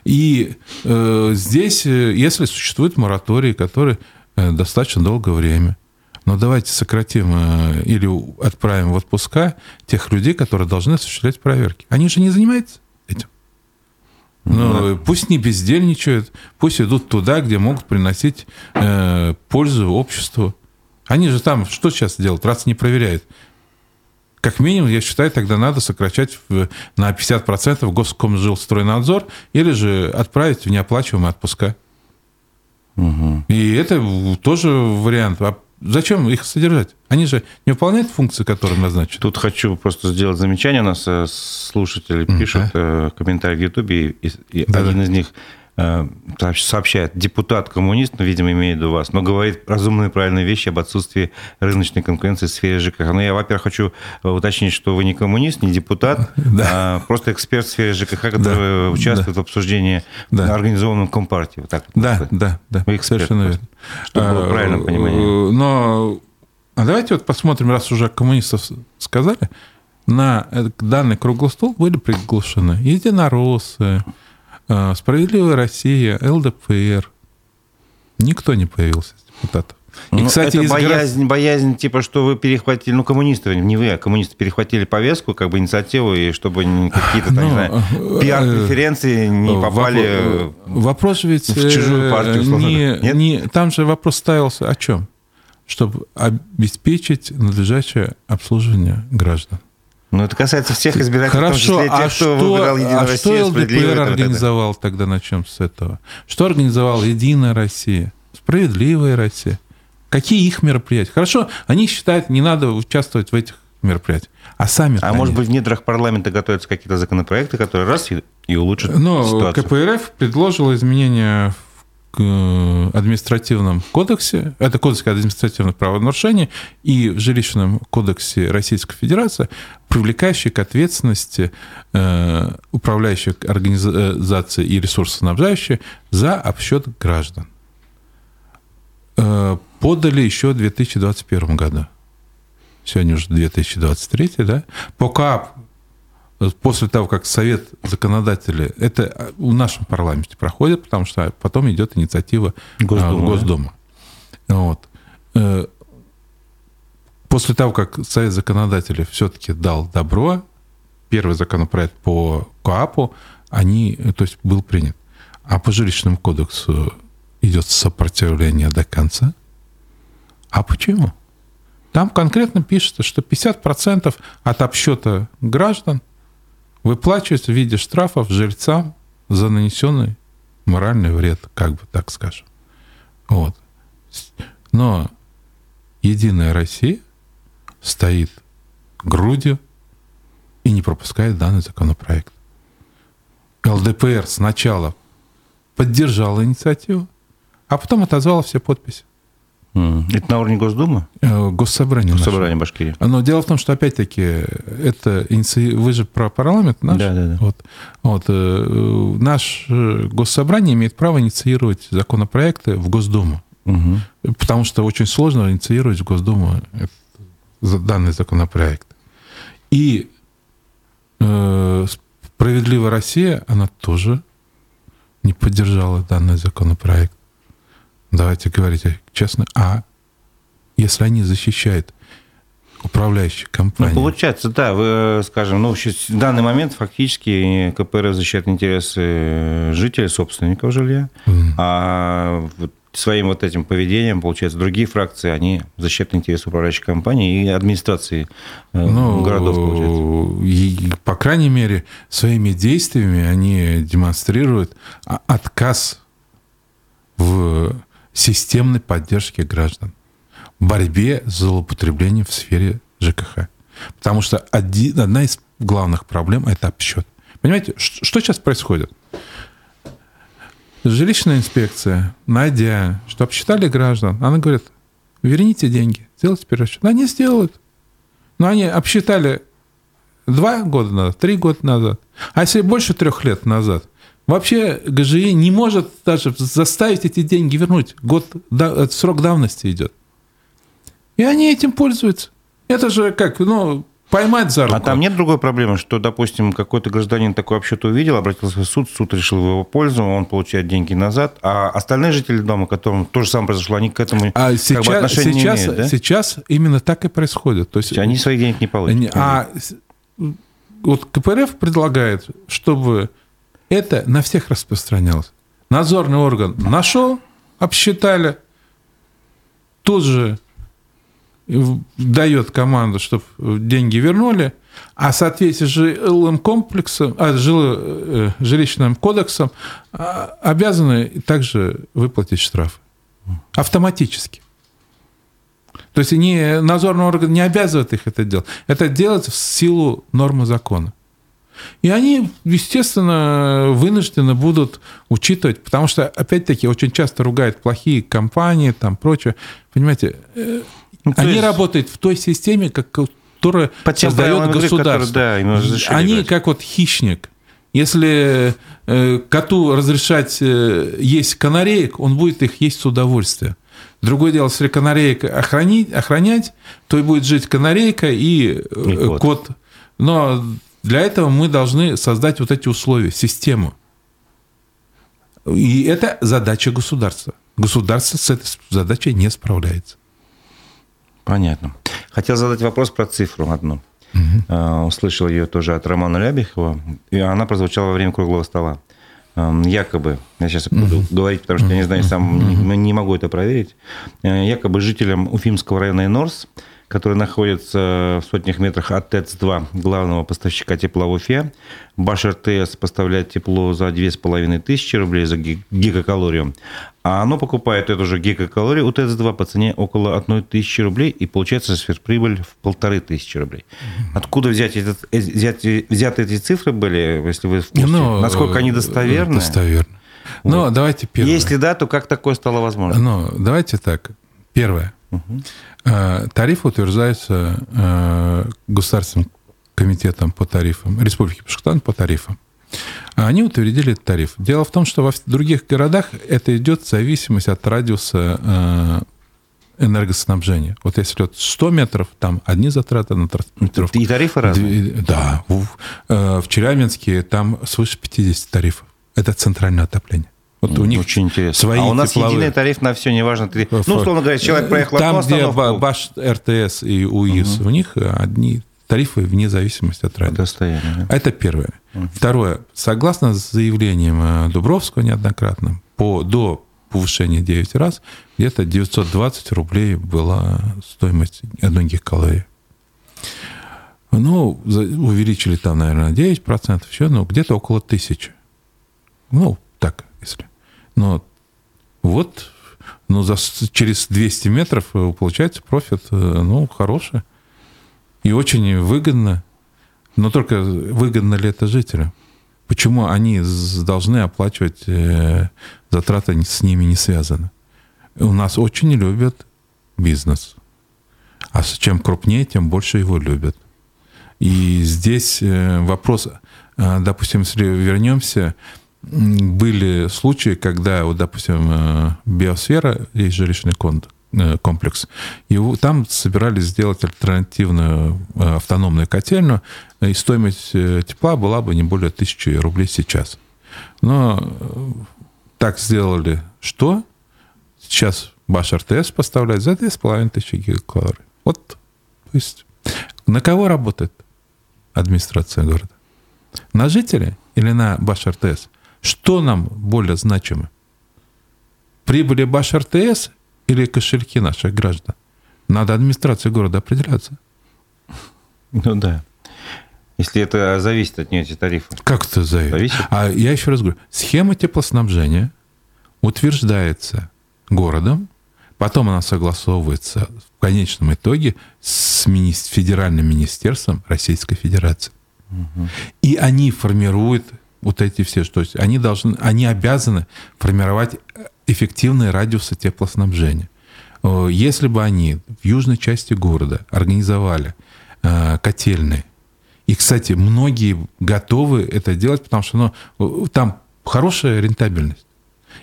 И э, здесь, э, если существует мораторий, который э, достаточно долгое время, но давайте сократим э, или отправим в отпуска тех людей, которые должны осуществлять проверки. Они же не занимаются этим. Ну, да. пусть не бездельничают, пусть идут туда, где могут приносить э, пользу обществу. Они же там что сейчас делают, раз не проверяют? Как минимум, я считаю, тогда надо сокращать на 50% Госкомжилстройнадзор или же отправить в неоплачиваемые отпуска. Угу. И это тоже вариант. А зачем их содержать? Они же не выполняют функции, которые назначены. Тут хочу просто сделать замечание. У нас э, слушатели пишут да. Э, комментарии в Ютубе, и, и да, один да. из них Э, сообщает депутат-коммунист, ну, видимо, имеет в виду вас, но говорит разумные правильные вещи об отсутствии рыночной конкуренции в сфере ЖКХ. Но я, во-первых, хочу э, уточнить, что вы не коммунист, не депутат, [laughs] да. а просто эксперт в сфере ЖКХ, который да. участвует да. в обсуждении да. организованном Компартии. Вот так вот, да, да, да, вы эксперт, Совершенно верно. Чтобы было а, правильное понимание. Но а давайте вот посмотрим, раз уже коммунистов сказали, на данный круглый стол были приглашены единороссы, Справедливая Россия, ЛДПР. Никто не появился из депутатов. И, ну, кстати, это боязнь, город... боязнь, типа, что вы перехватили, ну, коммунисты, не вы, а коммунисты перехватили повестку, как бы инициативу, и чтобы какие-то, там, не знаю, э, пиар-преференции не попали Вопрос ведь в чужую партию. Не, Нет? не, там же вопрос ставился о чем? Чтобы обеспечить надлежащее обслуживание граждан. Ну, это касается всех избирателей, Хорошо, в том числе тех, а кто что, выбирал Единую а Россию, что ЛДПР организовал тогда, начнем с этого? Что организовал Единая Россия? Справедливая Россия? Какие их мероприятия? Хорошо, они считают, не надо участвовать в этих мероприятиях. А сами А может быть, в недрах парламента готовятся какие-то законопроекты, которые раз и, и улучшат Но ситуацию? КПРФ предложила изменения Э, административном кодексе, это кодекс административных правонарушений и в жилищном кодексе Российской Федерации, привлекающий к ответственности э, управляющих организаций и ресурсоснабжающие за обсчет граждан. Э, подали еще в 2021 году. Сегодня уже 2023, да? По КАП после того, как Совет законодателей, это в нашем парламенте проходит, потому что потом идет инициатива Госдума. Госдума. Вот. Э, после того, как Совет законодателей все-таки дал добро, первый законопроект по КОАПу, они, то есть был принят. А по жилищному кодексу идет сопротивление до конца. А почему? Там конкретно пишется, что 50% от обсчета граждан выплачивать в виде штрафов жильцам за нанесенный моральный вред, как бы так скажем. Вот. Но Единая Россия стоит грудью и не пропускает данный законопроект. ЛДПР сначала поддержала инициативу, а потом отозвала все подписи. Это на уровне Госдумы? Э, Госсобрание. Госсобрание наше. Башкирии. Но дело в том, что, опять-таки, это иници... вы же про парламент наш. Да, да, да. Вот, вот, э, наш э, Госсобрание имеет право инициировать законопроекты в Госдуму. Угу. Потому что очень сложно инициировать в Госдуму данный законопроект. И э, «Справедливая Россия», она тоже не поддержала данный законопроект давайте говорить честно, а если они защищают управляющие компании. Ну, получается, да, вы, скажем, ну, в данный момент фактически КПРФ защищает интересы жителей, собственников жилья, mm. а вот своим вот этим поведением, получается, другие фракции, они защищают интересы управляющей компании и администрации э, ну, городов, получается. И, по крайней мере, своими действиями они демонстрируют отказ в системной поддержки граждан, борьбе с злоупотреблением в сфере ЖКХ. Потому что один, одна из главных проблем – это обсчет. Понимаете, что, что сейчас происходит? Жилищная инспекция, найдя, что обсчитали граждан, она говорит, верните деньги, сделайте перерасчет. Они сделают. Но они обсчитали два года назад, три года назад. А если больше трех лет назад – Вообще ГЖИ не может даже заставить эти деньги вернуть. Год, да, срок давности идет. И они этим пользуются. Это же как, ну, поймать за руку. А там нет другой проблемы, что, допустим, какой-то гражданин такой вообще-то увидел, обратился в суд, суд решил в его пользу, он получает деньги назад, а остальные жители дома, которым то же самое произошло, они к этому а как сейчас, бы отношения сейчас, не имеют, да? Сейчас именно так и происходит. То есть, они своих денег не получат. А вот КПРФ предлагает, чтобы это на всех распространялось. Надзорный орган нашел, обсчитали, тут же дает команду, чтобы деньги вернули, а в соответствии с жилым комплексом, а, жило, жилищным кодексом а, обязаны также выплатить штраф автоматически. То есть не, надзорный орган не обязывает их это делать. Это делается в силу нормы закона. И они, естественно, вынуждены будут учитывать, потому что, опять-таки, очень часто ругают плохие компании, там прочее. Понимаете, э, ну, они есть... работают в той системе, как, которая Под создает государство. Которые, да, они как вот хищник. Если э, коту разрешать э, есть канареек, он будет их есть с удовольствием. Другое дело, если канареек охранить, охранять, то и будет жить канарейка и, и кот. кот. Но для этого мы должны создать вот эти условия, систему. И это задача государства. Государство с этой задачей не справляется. Понятно. Хотел задать вопрос про цифру одну. Угу. Услышал ее тоже от Романа Рябихова, и она прозвучала во время круглого стола. Якобы, я сейчас буду угу. говорить, потому что я не знаю, сам угу. не могу это проверить, э, якобы жителям Уфимского района Инорс который находится в сотнях метрах от ТЭЦ-2, главного поставщика тепла в Уфе. Баш РТС поставляет тепло за 2500 рублей за гигакалорию, а оно покупает эту же гигакалорию у ТЭЦ-2 по цене около 1000 рублей, и получается сверхприбыль в полторы тысячи рублей. Откуда взять, этот, э, взять, взяты эти цифры были, если вы в курсе? Ну, Насколько они достоверны? Достоверны. Вот. Ну, давайте первое. Если да, то как такое стало возможно? Ну, давайте так. Первое. Угу. Тариф утверждается э, Государственным комитетом по тарифам, Республики Башкортостан по тарифам. Они утвердили этот тариф. Дело в том, что во других городах это идет в зависимости от радиуса э, энергоснабжения. Вот если идет 100 метров, там одни затраты на транспортировку. И тарифы разные? Да. В, в Челябинске там свыше 50 тарифов. Это центральное отопление. Вот у них Очень интересно. Свои а у нас тепловые... единый тариф на все, неважно. Ты... Ну, условно говоря, человек проехал Там, где БАШ, РТС и УИС, угу. у них одни тарифы вне зависимости от радиуса. Да? Это первое. Угу. Второе. Согласно заявлениям э, Дубровского неоднократно, по, до повышения 9 раз, где-то 920 рублей была стоимость одной гигакалории. Ну, увеличили там, наверное, 9%, еще, ну, где-то около тысячи. Ну, так, если. Но вот ну, за, через 200 метров э, получается профит, э, ну, хороший. И очень выгодно. Но только выгодно ли это жителям? Почему они должны оплачивать э, затраты с ними не связаны? У нас очень любят бизнес. А чем крупнее, тем больше его любят. И здесь вопрос, допустим, если вернемся были случаи, когда, вот, допустим, э, биосфера, есть жилищный э, комплекс, и там собирались сделать альтернативную э, автономную котельную, и стоимость тепла была бы не более тысячи рублей сейчас. Но так сделали что? Сейчас Баш РТС поставляет за 2500 гигакалорий. Вот, то есть, на кого работает администрация города? На жителей или на Баш РТС? Что нам более значимо? Прибыли Баш РТС или кошельки наших граждан? Надо администрации города определяться. Ну да. Если это зависит от нее, эти тарифы. Как это зависит? зависит? А я еще раз говорю, схема теплоснабжения утверждается городом, потом она согласовывается в конечном итоге с федеральным министерством Российской Федерации. Угу. И они формируют вот эти все, то есть они должны, они обязаны формировать эффективные радиусы теплоснабжения. Если бы они в южной части города организовали э, котельные, и, кстати, многие готовы это делать, потому что ну, там хорошая рентабельность.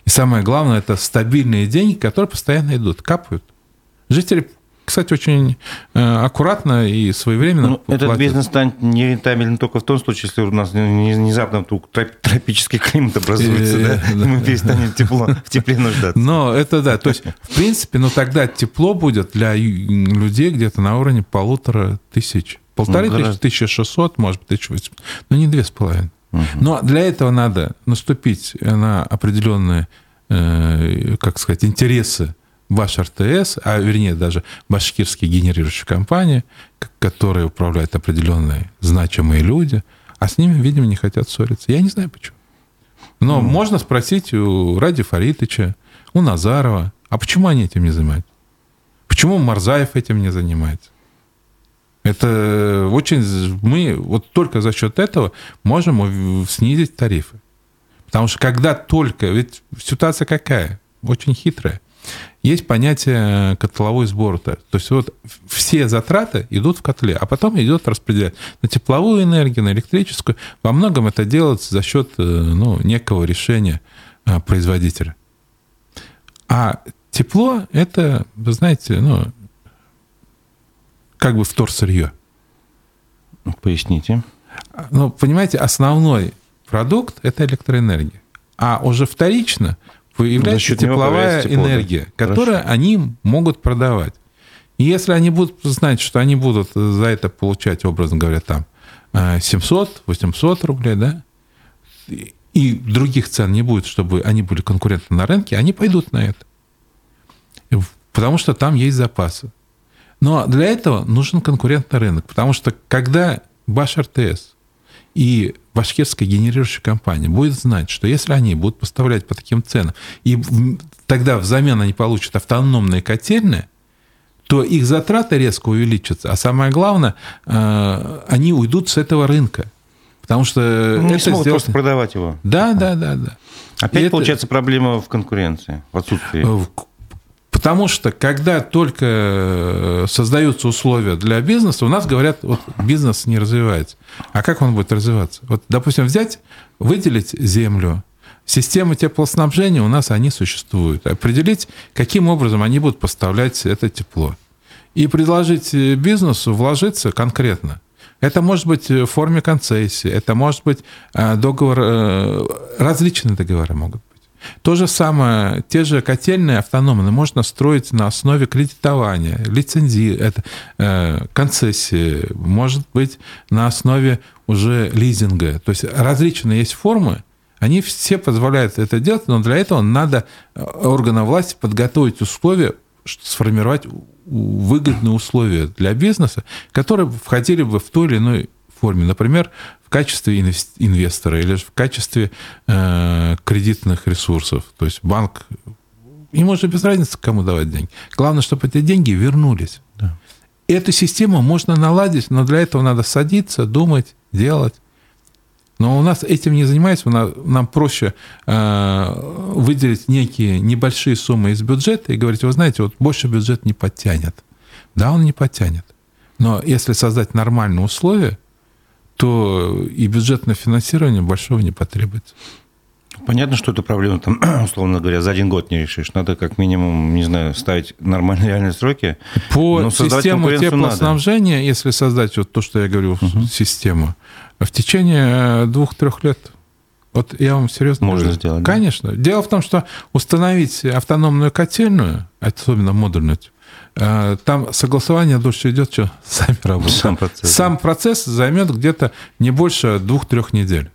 И самое главное, это стабильные деньги, которые постоянно идут, капают. Жители кстати, очень э, аккуратно и своевременно. Ну, этот бизнес станет нерентабельным только в том случае, если у нас внезапно вдруг тропический климат образуется, да? Э, мы перестанем тепло, в тепле нуждаться. Но это да, то есть, в принципе, ну тогда тепло будет для людей где-то на уровне полутора тысяч. Полторы ну, тысячи, тысяча шестьсот, может быть, тысяча восемьсот, но не две с половиной. Но для этого надо наступить на определенные, э, как сказать, интересы Баш РТС, а вернее даже башкирские генерирующие компании, которые управляют определенные значимые люди, а с ними, видимо, не хотят ссориться. Я не знаю почему. Но mm. можно спросить у Ради Фаритыча, у Назарова, а почему они этим не занимаются? Почему Марзаев этим не занимается? Это очень... Мы вот только за счет этого можем снизить тарифы. Потому что когда только... Ведь ситуация какая? Очень хитрая. Есть понятие котловой сбор. То есть вот все затраты идут в котле, а потом идет распределять на тепловую энергию, на электрическую. Во многом это делается за счет э, ну, некого решения э, производителя. А тепло – это, вы знаете, ну, как бы вторсырье. Поясните. Ну, понимаете, основной продукт – это электроэнергия. А уже вторично появляется тепловая энергия, которую Хорошо. они могут продавать. И если они будут знать, что они будут за это получать, образно говоря, там 700-800 э, рублей, да, и других цен не будет, чтобы они были конкурентны на рынке, они пойдут на это. Потому что там есть запасы. Но для этого нужен конкурентный рынок, потому что когда Баш РТС и башкирская генерирующая компания будет знать, что если они будут поставлять по таким ценам, и тогда взамен они получат автономные котельные, то их затраты резко увеличатся. А самое главное, э, они уйдут с этого рынка. Потому что ну, это смогут сделать... просто продавать его. Да, да, да, да. Опять и получается это... проблема в конкуренции, в отсутствии. Потому что когда только э, создаются условия для бизнеса, у нас говорят, вот бизнес не развивается. А как он будет развиваться? Вот, допустим, взять, выделить землю, Системы теплоснабжения у нас они существуют. Определить, каким образом они будут поставлять это тепло. И предложить бизнесу вложиться конкретно. Это может быть в форме концессии, это может быть э, договор, э, различные договоры могут быть. То же самое, те же котельные автономные можно строить на основе кредитования, лицензии, это, э, концессии, может быть на основе уже лизинга. То есть различные есть формы, они все позволяют это делать, но для этого надо э, органам власти подготовить условия, сформировать выгодные условия для бизнеса, которые входили бы в той или иной форме. Например, качестве инвестора или в качестве э, кредитных ресурсов. То есть банк, ему уже без разницы, кому давать деньги. Главное, чтобы эти деньги вернулись. Да. Эту систему можно наладить, но для этого надо садиться, думать, делать. Но у нас этим не занимается, нам проще э, выделить некие небольшие суммы из бюджета и говорить, вы знаете, вот больше бюджет не подтянет. Да, он не подтянет. Но если создать нормальные условия, то и бюджетное финансирование большого не потребуется. Понятно, что эту проблему, там, [clears throat] условно говоря, за один год не решишь. Надо как минимум, не знаю, ставить нормальные реальные сроки. По системе теплоснабжения, надо. если создать вот то, что я говорю, угу. систему, в течение двух-трех лет вот я вам серьезно Можно говорю. сделать. Конечно. Да? Дело в том, что установить автономную котельную, особенно модульную, Э, там согласование дольше идет, что [laughs] сами работают. Сам процесс. Сам процесс займет где-то не больше двух-трех недель.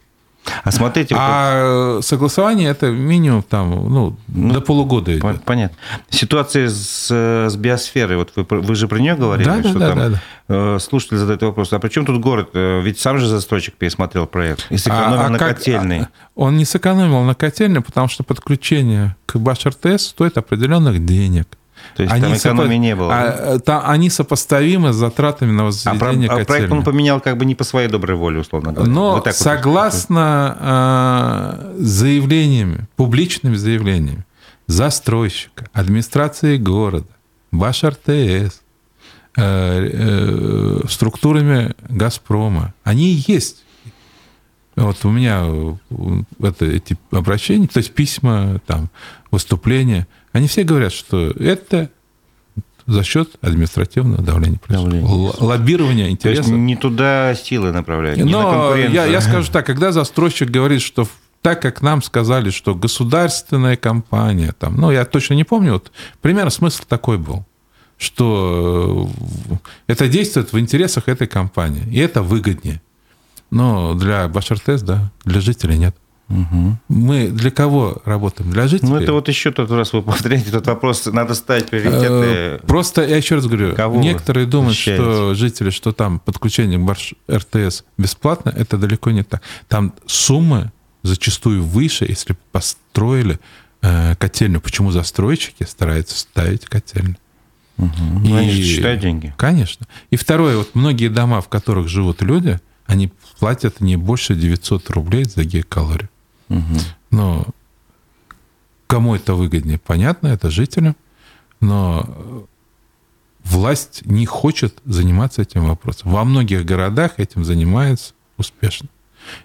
А смотрите... А вот... согласование это минимум там, ну, ну, до полугода идет. Понятно. Ситуация с, с биосферой, вот вы, вы же про нее говорили, да, что да, там да, да. Э, слушатель задает вопрос, а при чем тут город? Э, ведь сам же застройщик пересмотрел проект и сэкономил а, а на как, котельной. А, он не сэкономил на котельной, потому что подключение к Баш-РТС стоит определенных денег. То есть они там экономии сопо... не было. А, э, та, они сопоставимы с затратами на возведение а, про... а проект он поменял как бы не по своей доброй воле, условно говоря. Но вот согласно вот. заявлениями, публичными заявлениями застройщика, администрации города, Баш РТС, э, э, структурами «Газпрома», они есть. Вот у меня это, эти обращения, то есть письма, там, выступления – они все говорят, что это за счет административного давления. давления. Лоббирования интересов. То есть не туда силы направляют, Но я, я скажу так, когда застройщик говорит, что так как нам сказали, что государственная компания, там, ну, я точно не помню, вот примерно смысл такой был, что э, это действует в интересах этой компании, и это выгоднее. Но для Башартес, да, для жителей нет. Угу. Мы для кого работаем? Для жителей? Ну, это вот еще тот раз вы повторяете этот вопрос. Надо ставить приоритеты. Э, просто, я еще раз говорю, кого некоторые думают, защищаете? что жители, что там подключение к РТС бесплатно, это далеко не так. Там суммы зачастую выше, если построили э, котельню. Почему застройщики стараются ставить котельню? Угу. И, они же считают деньги. Конечно. И второе, вот многие дома, в которых живут люди, они платят не больше 900 рублей за гигакалорию. Но кому это выгоднее, понятно, это жителям, но власть не хочет заниматься этим вопросом. Во многих городах этим занимается успешно.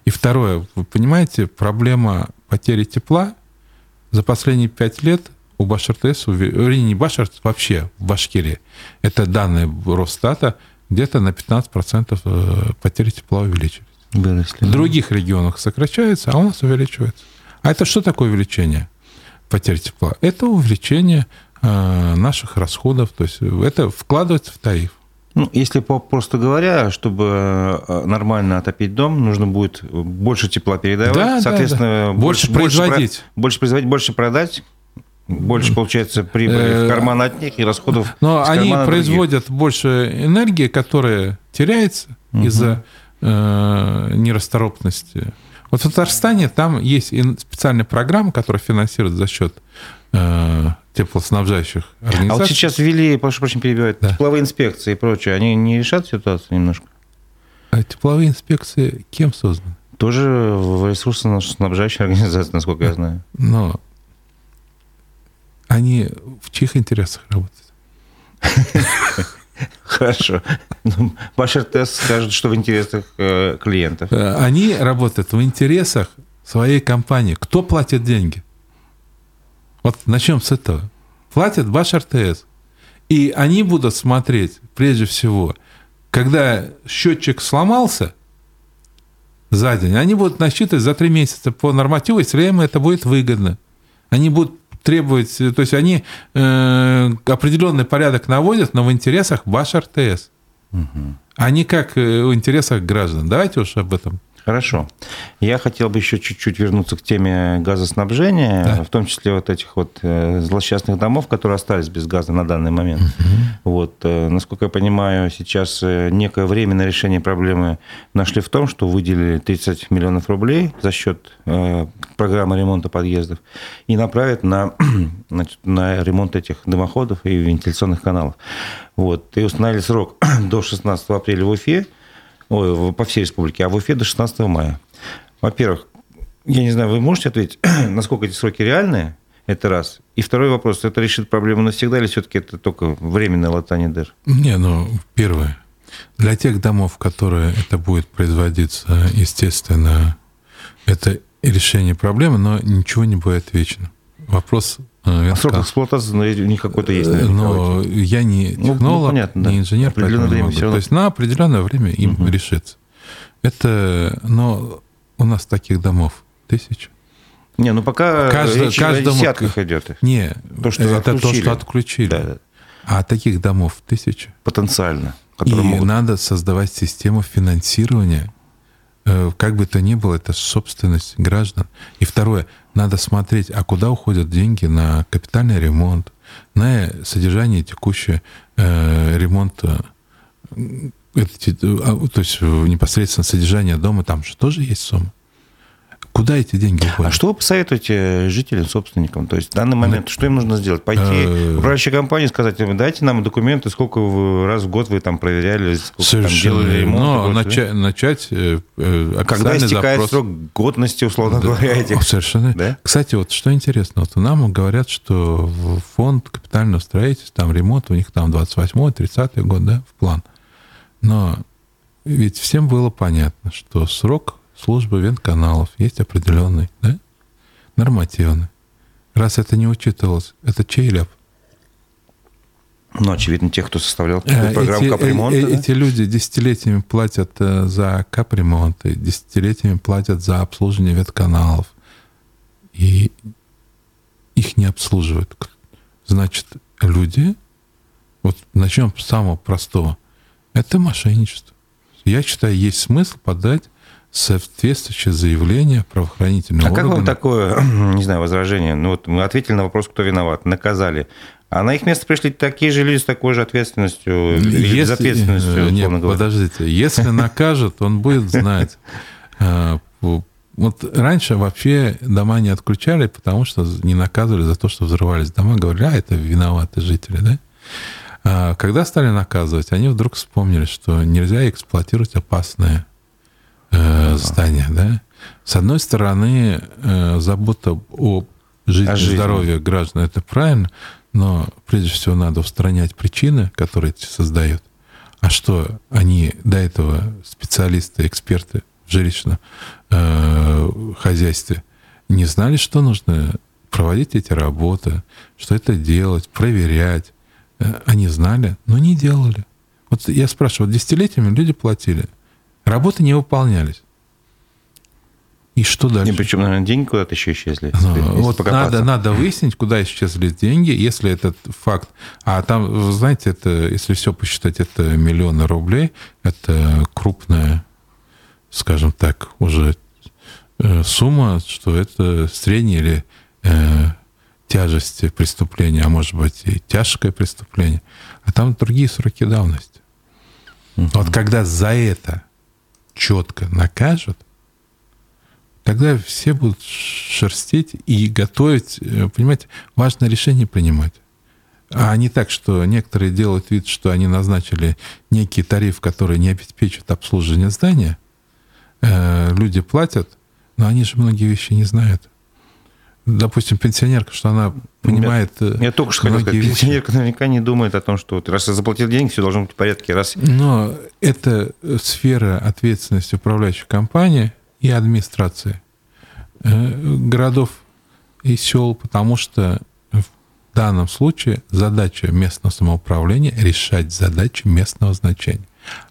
И второе, вы понимаете, проблема потери тепла за последние пять лет у Башартес, вернее, не Башарт, вообще в Башкирии, это данные Росстата, где-то на 15% э, потери тепла увеличились. Выросли. В других регионах сокращается, а у нас увеличивается. А это что такое увеличение потери тепла? Это увеличение э, наших расходов, то есть это вкладывается в тариф. Ну, если просто говоря, чтобы э, нормально отопить дом, нужно будет больше тепла передавать, да, соответственно, да, да. Больше, больше производить. Больше производить, больше продать, больше получается прибыли в карман от них и расходов. Но они производят других. больше энергии, которая теряется угу. из-за э, нерасторопности. Вот в Татарстане там есть специальная программа, которая финансирует за счет э, теплоснабжающих организаций. А вот сейчас ввели, прошу прощения, перебивать, да. тепловые инспекции и прочее, они не решат ситуацию немножко? А тепловые инспекции кем созданы? Тоже в ресурсно-снабжающей организации, насколько я знаю. Но они в чьих интересах работают? [laughs] [laughs] Хорошо. Ну, ваш РТС скажет, что в интересах э, клиентов. Э, они работают в интересах своей компании. Кто платит деньги? Вот начнем с этого. Платит ваш РТС. И они будут смотреть, прежде всего, когда счетчик сломался за день, они будут насчитывать за три месяца по нормативу, если им это будет выгодно. Они будут требовать, то есть они э, определенный порядок наводят, но в интересах ваш РТС, угу. а не как э, в интересах граждан. Давайте уж об этом. Хорошо. Я хотел бы еще чуть-чуть вернуться к теме газоснабжения, да. в том числе вот этих вот э, злосчастных домов, которые остались без газа на данный момент. Угу. Вот, э, насколько я понимаю, сейчас э, некое временное решение проблемы нашли в том, что выделили 30 миллионов рублей за счет программы ремонта подъездов и направят на, [clears throat] значит, на ремонт этих дымоходов и вентиляционных каналов. Вот, и установили срок [clears throat] до 16 апреля в Уфе, ой, по всей республике, а в Уфе до 16 мая. Во-первых, я не знаю, вы можете ответить, [clears throat] насколько эти сроки реальные? Это раз. И второй вопрос, это решит проблему навсегда или все-таки это только временное латание дыр? Не, ну, первое. Для тех домов, которые это будет производиться, естественно, это решение проблемы, но ничего не будет вечно. Вопрос э, а срок эксплуатации у них какой-то есть, наверное. Но я не технолог, ну, ну, понятно, да. не инженер, определенное время все То есть на определенное время им угу. решится. Это, но у нас таких домов тысяча. Не, ну пока Каждый, речь каждому, десятках идет. Не, то, что это отключили. то, что отключили. Да. А таких домов тысяча. Потенциально. И могут... надо создавать систему финансирования Э, как бы то ни было, это собственность граждан. И второе, надо смотреть, а куда уходят деньги на капитальный ремонт, на содержание текущего э, ремонта, э, а, то есть непосредственно содержание дома, там же тоже есть сумма. Куда эти деньги уходят? А что вы посоветуете жителям, собственникам? То есть в данный момент, что им нужно сделать? Пойти в управляющую компанию и сказать, дайте нам документы, сколько раз в год вы там проверяли, сколько Совершенно. там делали ремонт. Но начать, начать э, э Когда истекает запрос... срок годности, условно да, говоря, этих... Совершенно. Да? Кстати, вот что интересно, вот нам говорят, что фонд капитального строительства, там ремонт, у них там 28-30 год, да, в план. Но ведь всем было понятно, что срок службы вентканалов есть определенный, да? Нормативный. Раз это не учитывалось, это чей ляп? Ну, очевидно, тех, кто составлял э, программу эти, капремонта. Э, да? Эти люди десятилетиями платят э, за капремонты, десятилетиями платят за обслуживание ветканалов. И их не обслуживают. Значит, люди, вот начнем с самого простого, это мошенничество. Я считаю, есть смысл подать соответствующее заявление правоохранительного а органа. А как вам такое, [clears throat] не знаю, возражение? Ну вот мы ответили на вопрос, кто виноват, наказали. А на их место пришли такие же люди с такой же ответственностью, если, безответственностью, Нет, подождите. Если [laughs] накажут, он будет знать. А, вот раньше вообще дома не отключали, потому что не наказывали за то, что взрывались дома. Говорили, а это виноваты жители, да? А когда стали наказывать, они вдруг вспомнили, что нельзя эксплуатировать опасные э, здания, да? С одной стороны, э, забота о жизни, о жизни. здоровье граждан, это правильно, но прежде всего надо устранять причины, которые эти создают. А что они до этого специалисты, эксперты в жилищном э, хозяйстве не знали, что нужно проводить эти работы, что это делать, проверять. Э, они знали, но не делали. Вот я спрашиваю, десятилетиями люди платили, работы не выполнялись. И что дальше? И причем, наверное, деньги куда-то еще исчезли. Ну, вот надо, надо выяснить, куда исчезли деньги, если этот факт. А там, вы знаете, это, если все посчитать, это миллионы рублей, это крупная, скажем так, уже э, сумма, что это средняя или э, тяжесть преступления, а может быть и тяжкое преступление. А там другие сроки давности. Угу. Вот когда за это четко накажут, тогда все будут шерстить и готовить, э, понимаете, важное решение принимать. А не так, что некоторые делают вид, что они назначили некий тариф, который не обеспечит обслуживание здания. Э, люди платят, но они же многие вещи не знают. Допустим, пенсионерка, что она понимает. Я, э, я только что хотел сказать, вещи. пенсионерка наверняка не думает о том, что вот, раз я заплатил деньги, все должно быть в порядке. Раз... Но это сфера ответственности управляющей компании – и администрации э, городов и сел, потому что в данном случае задача местного самоуправления решать задачи местного значения.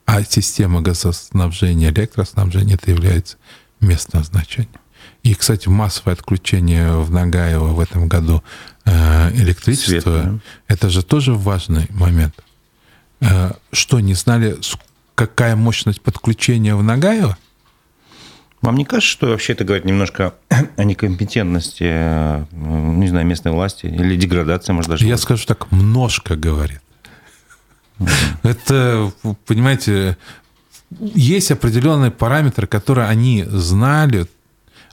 А система газоснабжения, электроснабжения это является местного значения. И, кстати, массовое отключение в Нагаево в этом году э, электричества, Свет, да. это же тоже важный момент. Э, что, не знали, какая мощность подключения в Нагаево? Вам не кажется, что вообще это говорит немножко [clears throat] о некомпетентности, э, не знаю, местной власти или деградации, может, даже? Я скажу так, множко говорит. Это, понимаете, есть определенные параметры, которые они знали,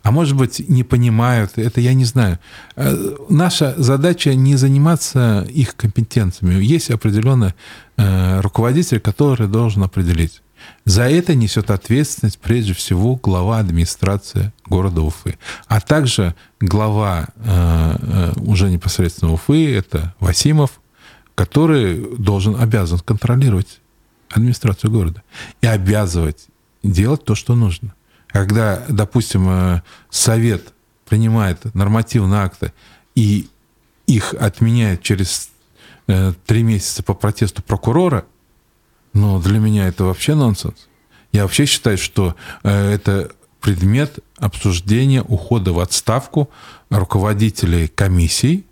а может быть, не понимают, это я не знаю. Э, наша задача не заниматься их компетенциями. Есть определенный э, руководитель, который должен определить. За это несет ответственность прежде всего глава администрации города Уфы, а также глава э, уже непосредственно Уфы, это Васимов, который должен, обязан контролировать администрацию города и обязывать делать то, что нужно. Когда, допустим, э, совет принимает нормативные акты и их отменяет через три месяца по протесту прокурора, но для меня это вообще нонсенс. Я вообще считаю, что э, это предмет обсуждения ухода в отставку руководителей комиссий,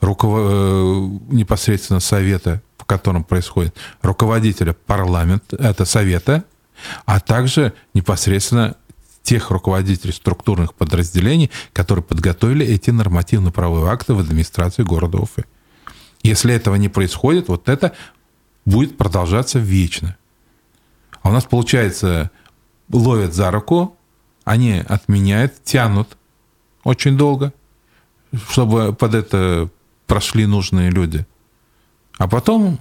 руков... Э, непосредственно совета, по которому происходит, руководителя парламента, это совета, а также непосредственно тех руководителей структурных подразделений, которые подготовили эти нормативно-правовые акты в администрации города Уфы. Если этого не происходит, вот это будет продолжаться вечно. А у нас, получается, ловят за руку, они отменяют, тянут очень долго, чтобы под это прошли нужные люди. А потом,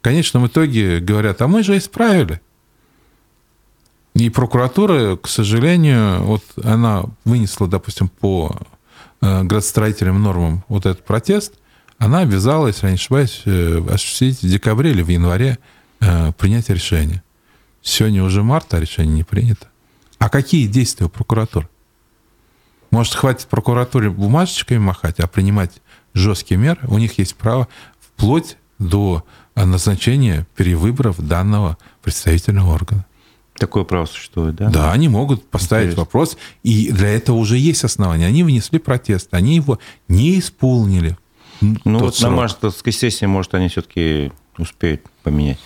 в конечном итоге, говорят, а мы же исправили. И прокуратура, к сожалению, вот она вынесла, допустим, по э, градостроительным нормам вот этот протест – она обязалась, если я не ошибаюсь, э, осуществить в декабре или в январе э, принятие решения. Сегодня уже март, а решение не принято. А какие действия у прокуратуры? Может, хватит прокуратуре бумажечками махать, а принимать жесткие меры? У них есть право вплоть до назначения перевыборов данного представительного органа. Такое право существует, да? Да, они могут поставить Интересно. вопрос, и для этого уже есть основания. Они внесли протест, они его не исполнили. Ну вот срок. на мартовской сессии, может, они все-таки успеют поменять.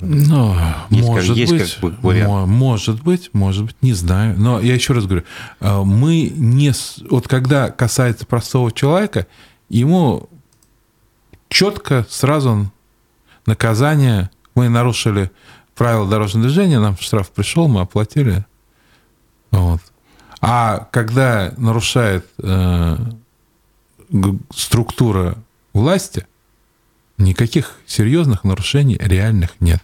Ну, Есть может как- есть быть, как бы вариант. может быть, может быть, не знаю. Но я еще раз говорю, э, мы не... Вот когда касается простого человека, ему четко сразу наказание. Мы нарушили правила дорожного движения, нам штраф пришел, мы оплатили. Вот. А когда нарушает э, структура власти, никаких серьезных нарушений реальных нет.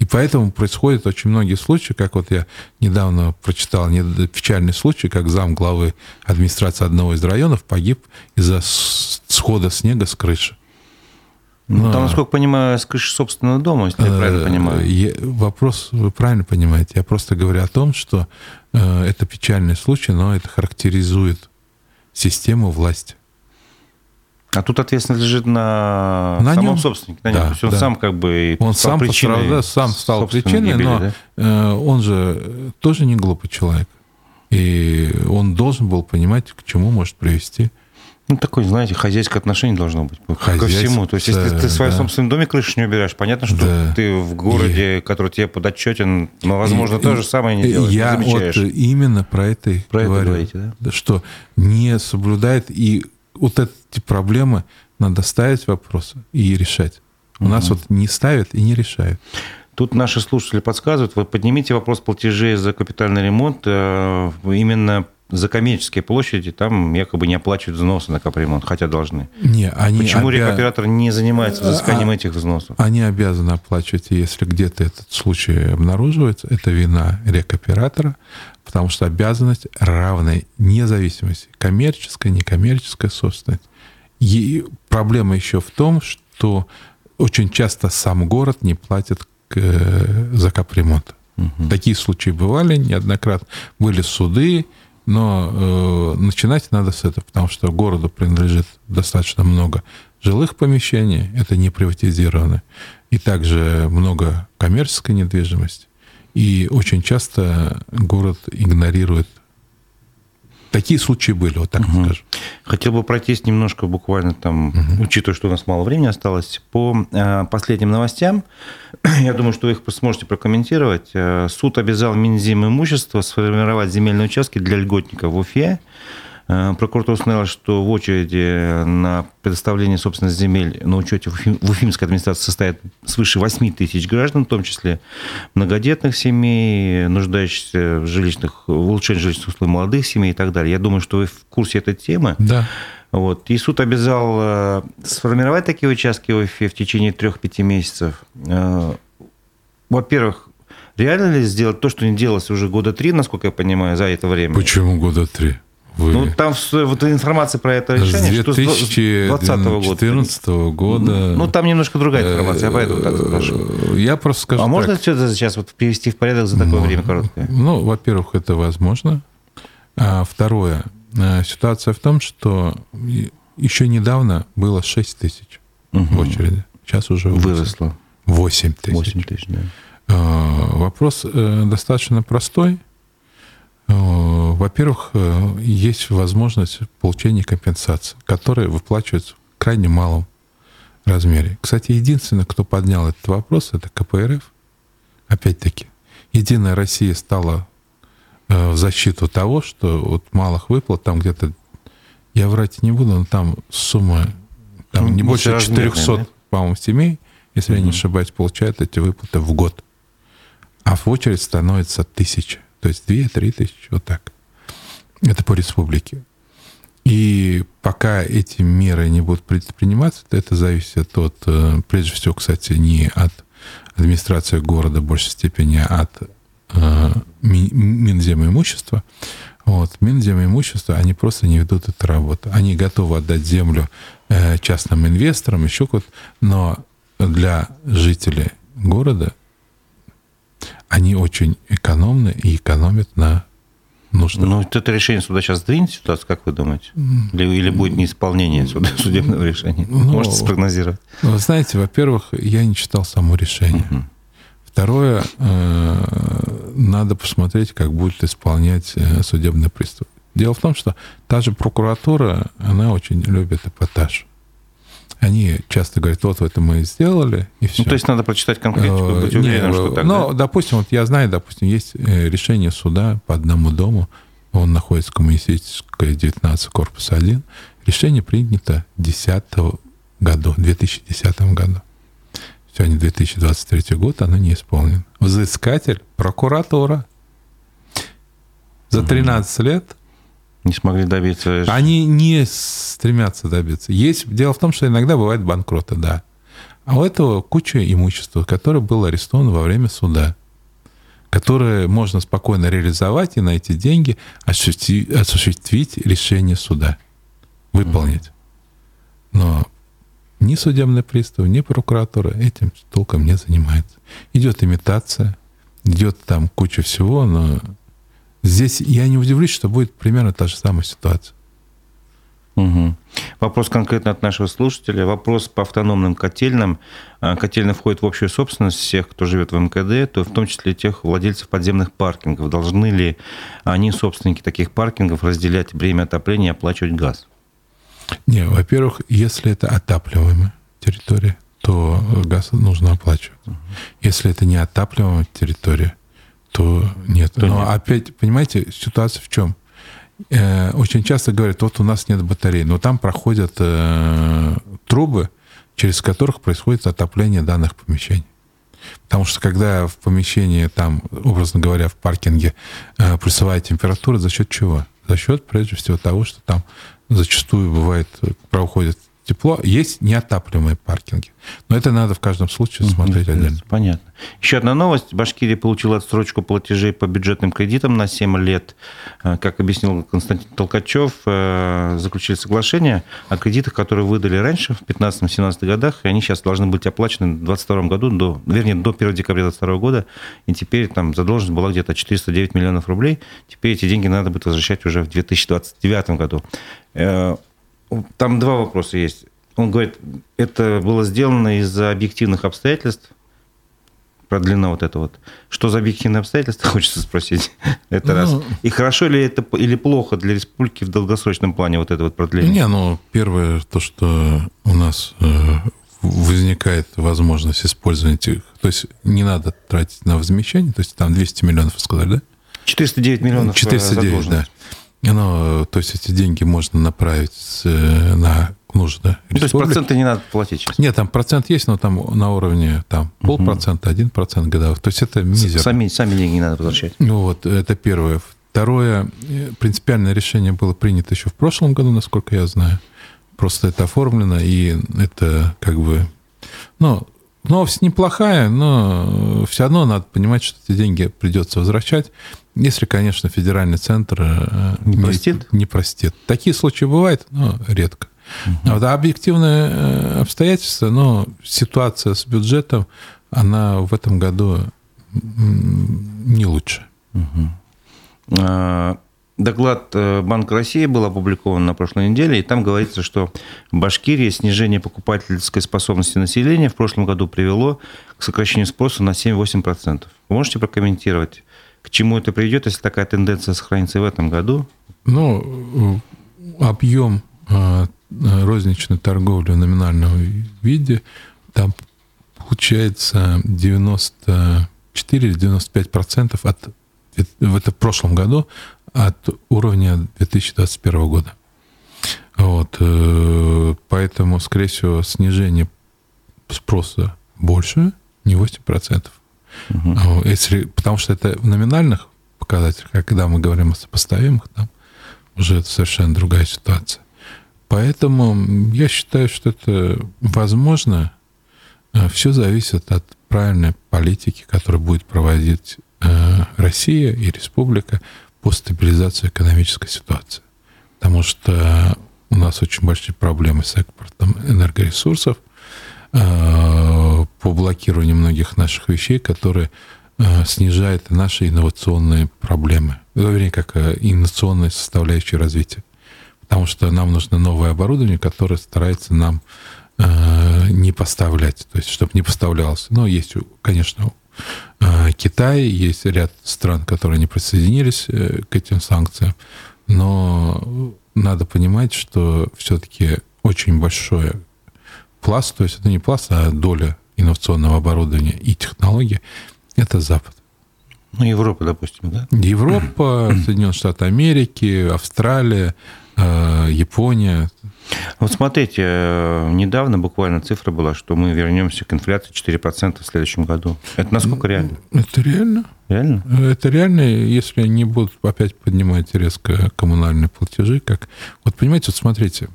И поэтому происходят очень многие случаи, как вот я недавно прочитал печальный случай, как зам главы администрации одного из районов погиб из-за схода снега с крыши. Ну, там, насколько понимаю, с крыши собственного дома, если я правильно Э, понимаю. я- вопрос, вы правильно понимаете, я просто говорю о том, что э, это печальный случай, но это характеризует систему власти. А тут ответственность лежит на, На самом нем. собственнике. на нем. Да, То есть он да. сам как бы Он стал сам причиной пострадал, сам стал причиной, гибели, но да? э, он же тоже не глупый человек. И он должен был понимать, к чему может привести. Ну, такое, знаете, хозяйское отношение должно быть ко Хозяйство, всему. То есть, если ты в своем да. собственном доме крышу не убираешь, понятно, что Да. ты в городе, который тебе подотчетен, но, возможно, И- то и- же самое не делаешь, Я не вот именно про это и Про это говорю. говорите, да? Что не соблюдает, и вот эти проблемы надо ставить вопросы и решать. У нас вот не ставят и не решают. Тут наши слушатели подсказывают, вы поднимите вопрос платежей за капитальный ремонт э, именно за коммерческие площади, там якобы не оплачивают взносы на капремонт, хотя должны. Не, они Почему обя- рекоператор не занимается взысканием А- этих взносов? Они обязаны оплачивать, если где-то этот случай обнаруживается, это вина рекоператора, потому что обязанность равной независимости, коммерческая, некоммерческая собственность. И проблема еще в том, что очень часто сам город не платит к- за капремонт. Такие случаи бывали неоднократно. Были суды, но э, начинать надо с этого, потому что городу принадлежит достаточно много жилых помещений, это не приватизировано, и также много коммерческой недвижимости. И очень часто город игнорирует. Такие случаи были, вот так скажем. Хотел бы пройтись немножко, буквально там, учитывая, что у нас мало времени осталось, по э, последним новостям. [clears throat] Я думаю, что вы их сможете прокомментировать. Э, Суд обязал Минзим имущество сформировать земельные участки для льготников в Уфе. Э, Прокуратура установила, что в очереди на предоставление собственности земель на учете в Уфимской администрации состоит свыше 8 тысяч граждан, в том числе многодетных семей, нуждающихся в, жилищных, в улучшении жилищных условий молодых семей и так далее. Я думаю, что вы в курсе этой темы. Да. Вот. И суд обязал э, сформировать такие участки в Уфе в течение 3-5 месяцев. Э, Во-первых, реально ли сделать то, что не делалось уже года три, насколько я понимаю, за это время? Почему года три? Вы... Ну, там вот информация про это решение, с 2020 года. 2014 года. Ну, там немножко другая информация, я поэтому так спрашиваю. Э, Я просто скажу А так. можно все это сейчас вот привести в порядок за такое Можно. время короткое? Ну, во-первых, это возможно. А второе, э, ситуация в том, что еще недавно было 6 тысяч в Мгм. очереди. Сейчас уже Выросло. 8 тысяч. 8 тысяч, да. Э, Вопрос э, достаточно простой. Э, Во-первых, э, есть возможность получения компенсации, которая выплачивается в крайне малом размере. Кстати, единственный, кто поднял этот вопрос, это КПРФ. Опять-таки, Единая Россия стала э, в защиту того, что вот малых выплат, там где-то, я врать не буду, но там сумма там Ну, не больше несоразмерная, 400, да? по-моему, семей, если я не ошибаюсь, получают эти выплаты в год. А в очередь становится тысяча. То есть две-три тысячи, вот так. Это по республике. И пока эти меры не будут предприниматься, то это зависит от, э, прежде всего, кстати, не от администрации города в большей степени, а от э, Ми- Минзема имущества. Вот. Минзема имущества, они просто не ведут эту работу. Они готовы отдать землю э, частным инвесторам, еще куда но для жителей города они очень экономны и экономят на нуждах. Ну, это решение суда сейчас сдвинет ситуацию, как вы думаете? Или, или будет неисполнение суда- судебного решения? Ну, Можете спрогнозировать? Вы знаете, во-первых, я не читал само решение. Второе, э, надо посмотреть, как будет исполнять э, судебный пристав. Дело в том, что та же прокуратура, она очень любит эпатаж. Они часто говорят, вот это мы сделали, и все. Ну, то есть надо прочитать конкретику, быть уверенным, что так, Ну, да? допустим, вот я знаю, допустим, есть э, решение суда по одному дому, он находится в коммунистической 19, корпус 1. Решение принято в 2010 году, 2010 году. Сегодня 2023 год, оно не исполнено. Взыскатель – прокуратура. За 13 лет Не смогли добиться. они не стремятся добиться. Есть дело в том, что иногда бывают банкроты, да. А у этого куча имущества, которое было арестовано во время суда, которое можно спокойно реализовать и на эти деньги осуществить, осуществить решение суда, выполнить. Но ни судебный пристав, ни прокуратура этим толком не занимается. Идет имитация, идет там куча всего, но здесь я не удивлюсь, что будет примерно та же самая ситуация. Угу. Вопрос конкретно от нашего слушателя. Вопрос по автономным котельным. А, Котельная входит в общую собственность всех, кто живет в МКД, то в том числе тех владельцев подземных паркингов. Должны ли они, собственники таких паркингов, разделять бремя отопления и оплачивать газ? Не, во-первых, если это отапливаемая территория, то газ нужно оплачивать. Если это не отапливаемая территория, то нет. То Но нет. опять, понимаете, ситуация в чем? Э, очень часто говорят, вот у нас нет батарей, но там проходят э, трубы, через которых происходит отопление данных помещений. Потому что когда в помещении, там, образно говоря, в паркинге э, плюсовая температура, за счет чего? За счет, прежде всего, того, что там зачастую бывает, э, проходит тепло. Есть неотапливаемые паркинги. Но это надо в каждом случае смотреть отдельно. Понятно. Еще одна новость. Башкирия получила отсрочку платежей по бюджетным кредитам на 7 лет. Э, Как объяснил Константин Толкачев, э, заключили соглашение о кредитах, которые выдали раньше, в 2015-2017 годах, и они сейчас должны быть оплачены в 2022 году, до, вернее, до 1 декабря 2022 года, и теперь там задолженность была где-то 409 миллионов рублей. Теперь эти деньги надо будет возвращать уже в 2029 году. Э, Там два вопроса есть. Он говорит, это было сделано из-за объективных обстоятельств, продлена вот это вот. Что за объективные обстоятельства, [laughs] хочется спросить. [laughs] Это Ну, раз. И хорошо ли это или плохо для республики в долгосрочном плане вот это вот продление? Не, ну, первое, то, что у нас э, возникает возможность использования этих... То есть не надо тратить на возмещение, то есть там 200 миллионов, вы сказали, да? 409 миллионов 409, да. Ну, то есть эти деньги можно направить э, на нужды Ну, то есть проценты не надо платить сейчас. Нет, там процент есть, но там на уровне там, полпроцента, один процент годовых. То есть это мизер. Сами, сами деньги не надо возвращать. Ну вот, это первое. Второе, э, принципиальное решение было принято еще в прошлом году, насколько я знаю. Просто это оформлено, и это как бы... Ну, новость неплохая, но все равно надо понимать, что эти деньги придется возвращать, если, конечно, федеральный центр... э, Не простит? Не простит. Такие случаи бывают, но редко. А вот объективные э, обстоятельства, но ситуация с бюджетом, она в этом году не лучше. А, Доклад э, Банка России был опубликован на прошлой неделе, и там говорится, что в Башкирии снижение покупательской способности населения в прошлом году привело к сокращению спроса на 7-8%. Вы можете прокомментировать, к чему это приведет, если такая тенденция сохранится в этом году? Ну, э, объем э, розничной торговли в номинальном виде, там получается 94 или 95 процентов от в это в прошлом году от уровня 2021 года. Вот, э, поэтому, скорее всего, снижение спроса больше, не 8%. А вот Если, потому что это в номинальных показателях, а когда мы говорим о сопоставимых, там уже это совершенно другая ситуация. Поэтому я считаю, что это возможно. Все зависит от правильной политики, которую будет проводить э, Россия и республика по стабилизации экономической ситуации. Потому что у нас очень большие проблемы с экспортом энергоресурсов, э, по блокированию многих наших вещей, которые э, снижают наши инновационные проблемы. Ну, Вернее, как э, инновационные составляющие развития. Потому что нам нужно новое оборудование, которое старается нам э, не поставлять, то есть чтобы не поставлялось. Но есть, у- конечно, э, Китай, есть ряд стран, которые не присоединились э, к этим санкциям, но надо понимать, что все-таки очень большое пласт, то есть это не пласт, а доля инновационного оборудования и технологий, это Запад. Ну, Европа, допустим, да? Европа, [clears throat] Соединенные Штаты Америки, Австралия, э, Япония. Вот смотрите, э, недавно буквально цифра была, что мы вернемся к инфляции 4% в следующем году. Это насколько реально? Это реально. Реально? Это реально, если не будут опять поднимать резко коммунальные платежи. Как... Вот понимаете, вот смотрите,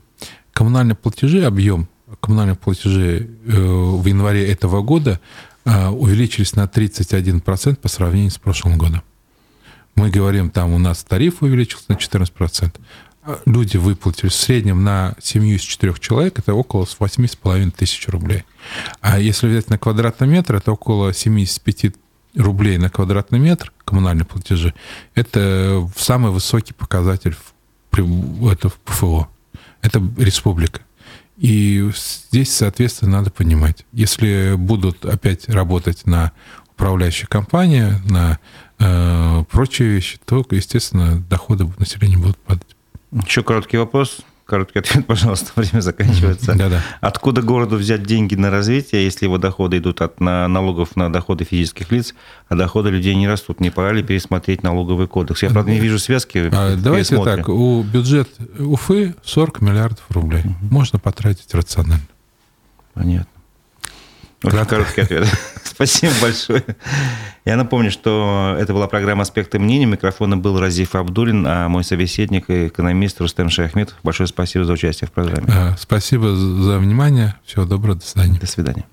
коммунальные платежи, объем коммунальных платежей э, в январе этого года э, увеличились на 31% по сравнению с прошлым годом. Мы говорим, там у нас тариф увеличился на 14%. А люди выплатили в среднем на семью из четырех человек, это около 8,5 тысяч рублей. А если взять на квадратный метр, это около 75 рублей на квадратный метр коммунальные платежи. Это самый высокий показатель в, это в ПФО. Это республика. И здесь, соответственно, надо понимать, если будут опять работать на управляющая компания, на э, прочие вещи, то, естественно, доходы населения будут падать. Еще короткий вопрос. Короткий ответ, [laughs] пожалуйста, время заканчивается. Да-да. Откуда городу взять деньги на развитие, если его доходы идут от налогов на доходы физических лиц, а доходы людей не растут? Не пора ли пересмотреть налоговый кодекс? Я, правда, не вижу связки. А, давайте так, у бюджет Уфы 40 миллиардов рублей. Угу. Можно потратить рационально. Понятно. Очень короткий ответ. [laughs] Спасибо большое. Я напомню, что это была программа «Аспекты мнений». Микрофона был Разиф Абдулин, а мой собеседник – экономист Рустем Шахметов. Большое спасибо за участие в программе. Спасибо за внимание. Всего доброго. До свидания. До свидания.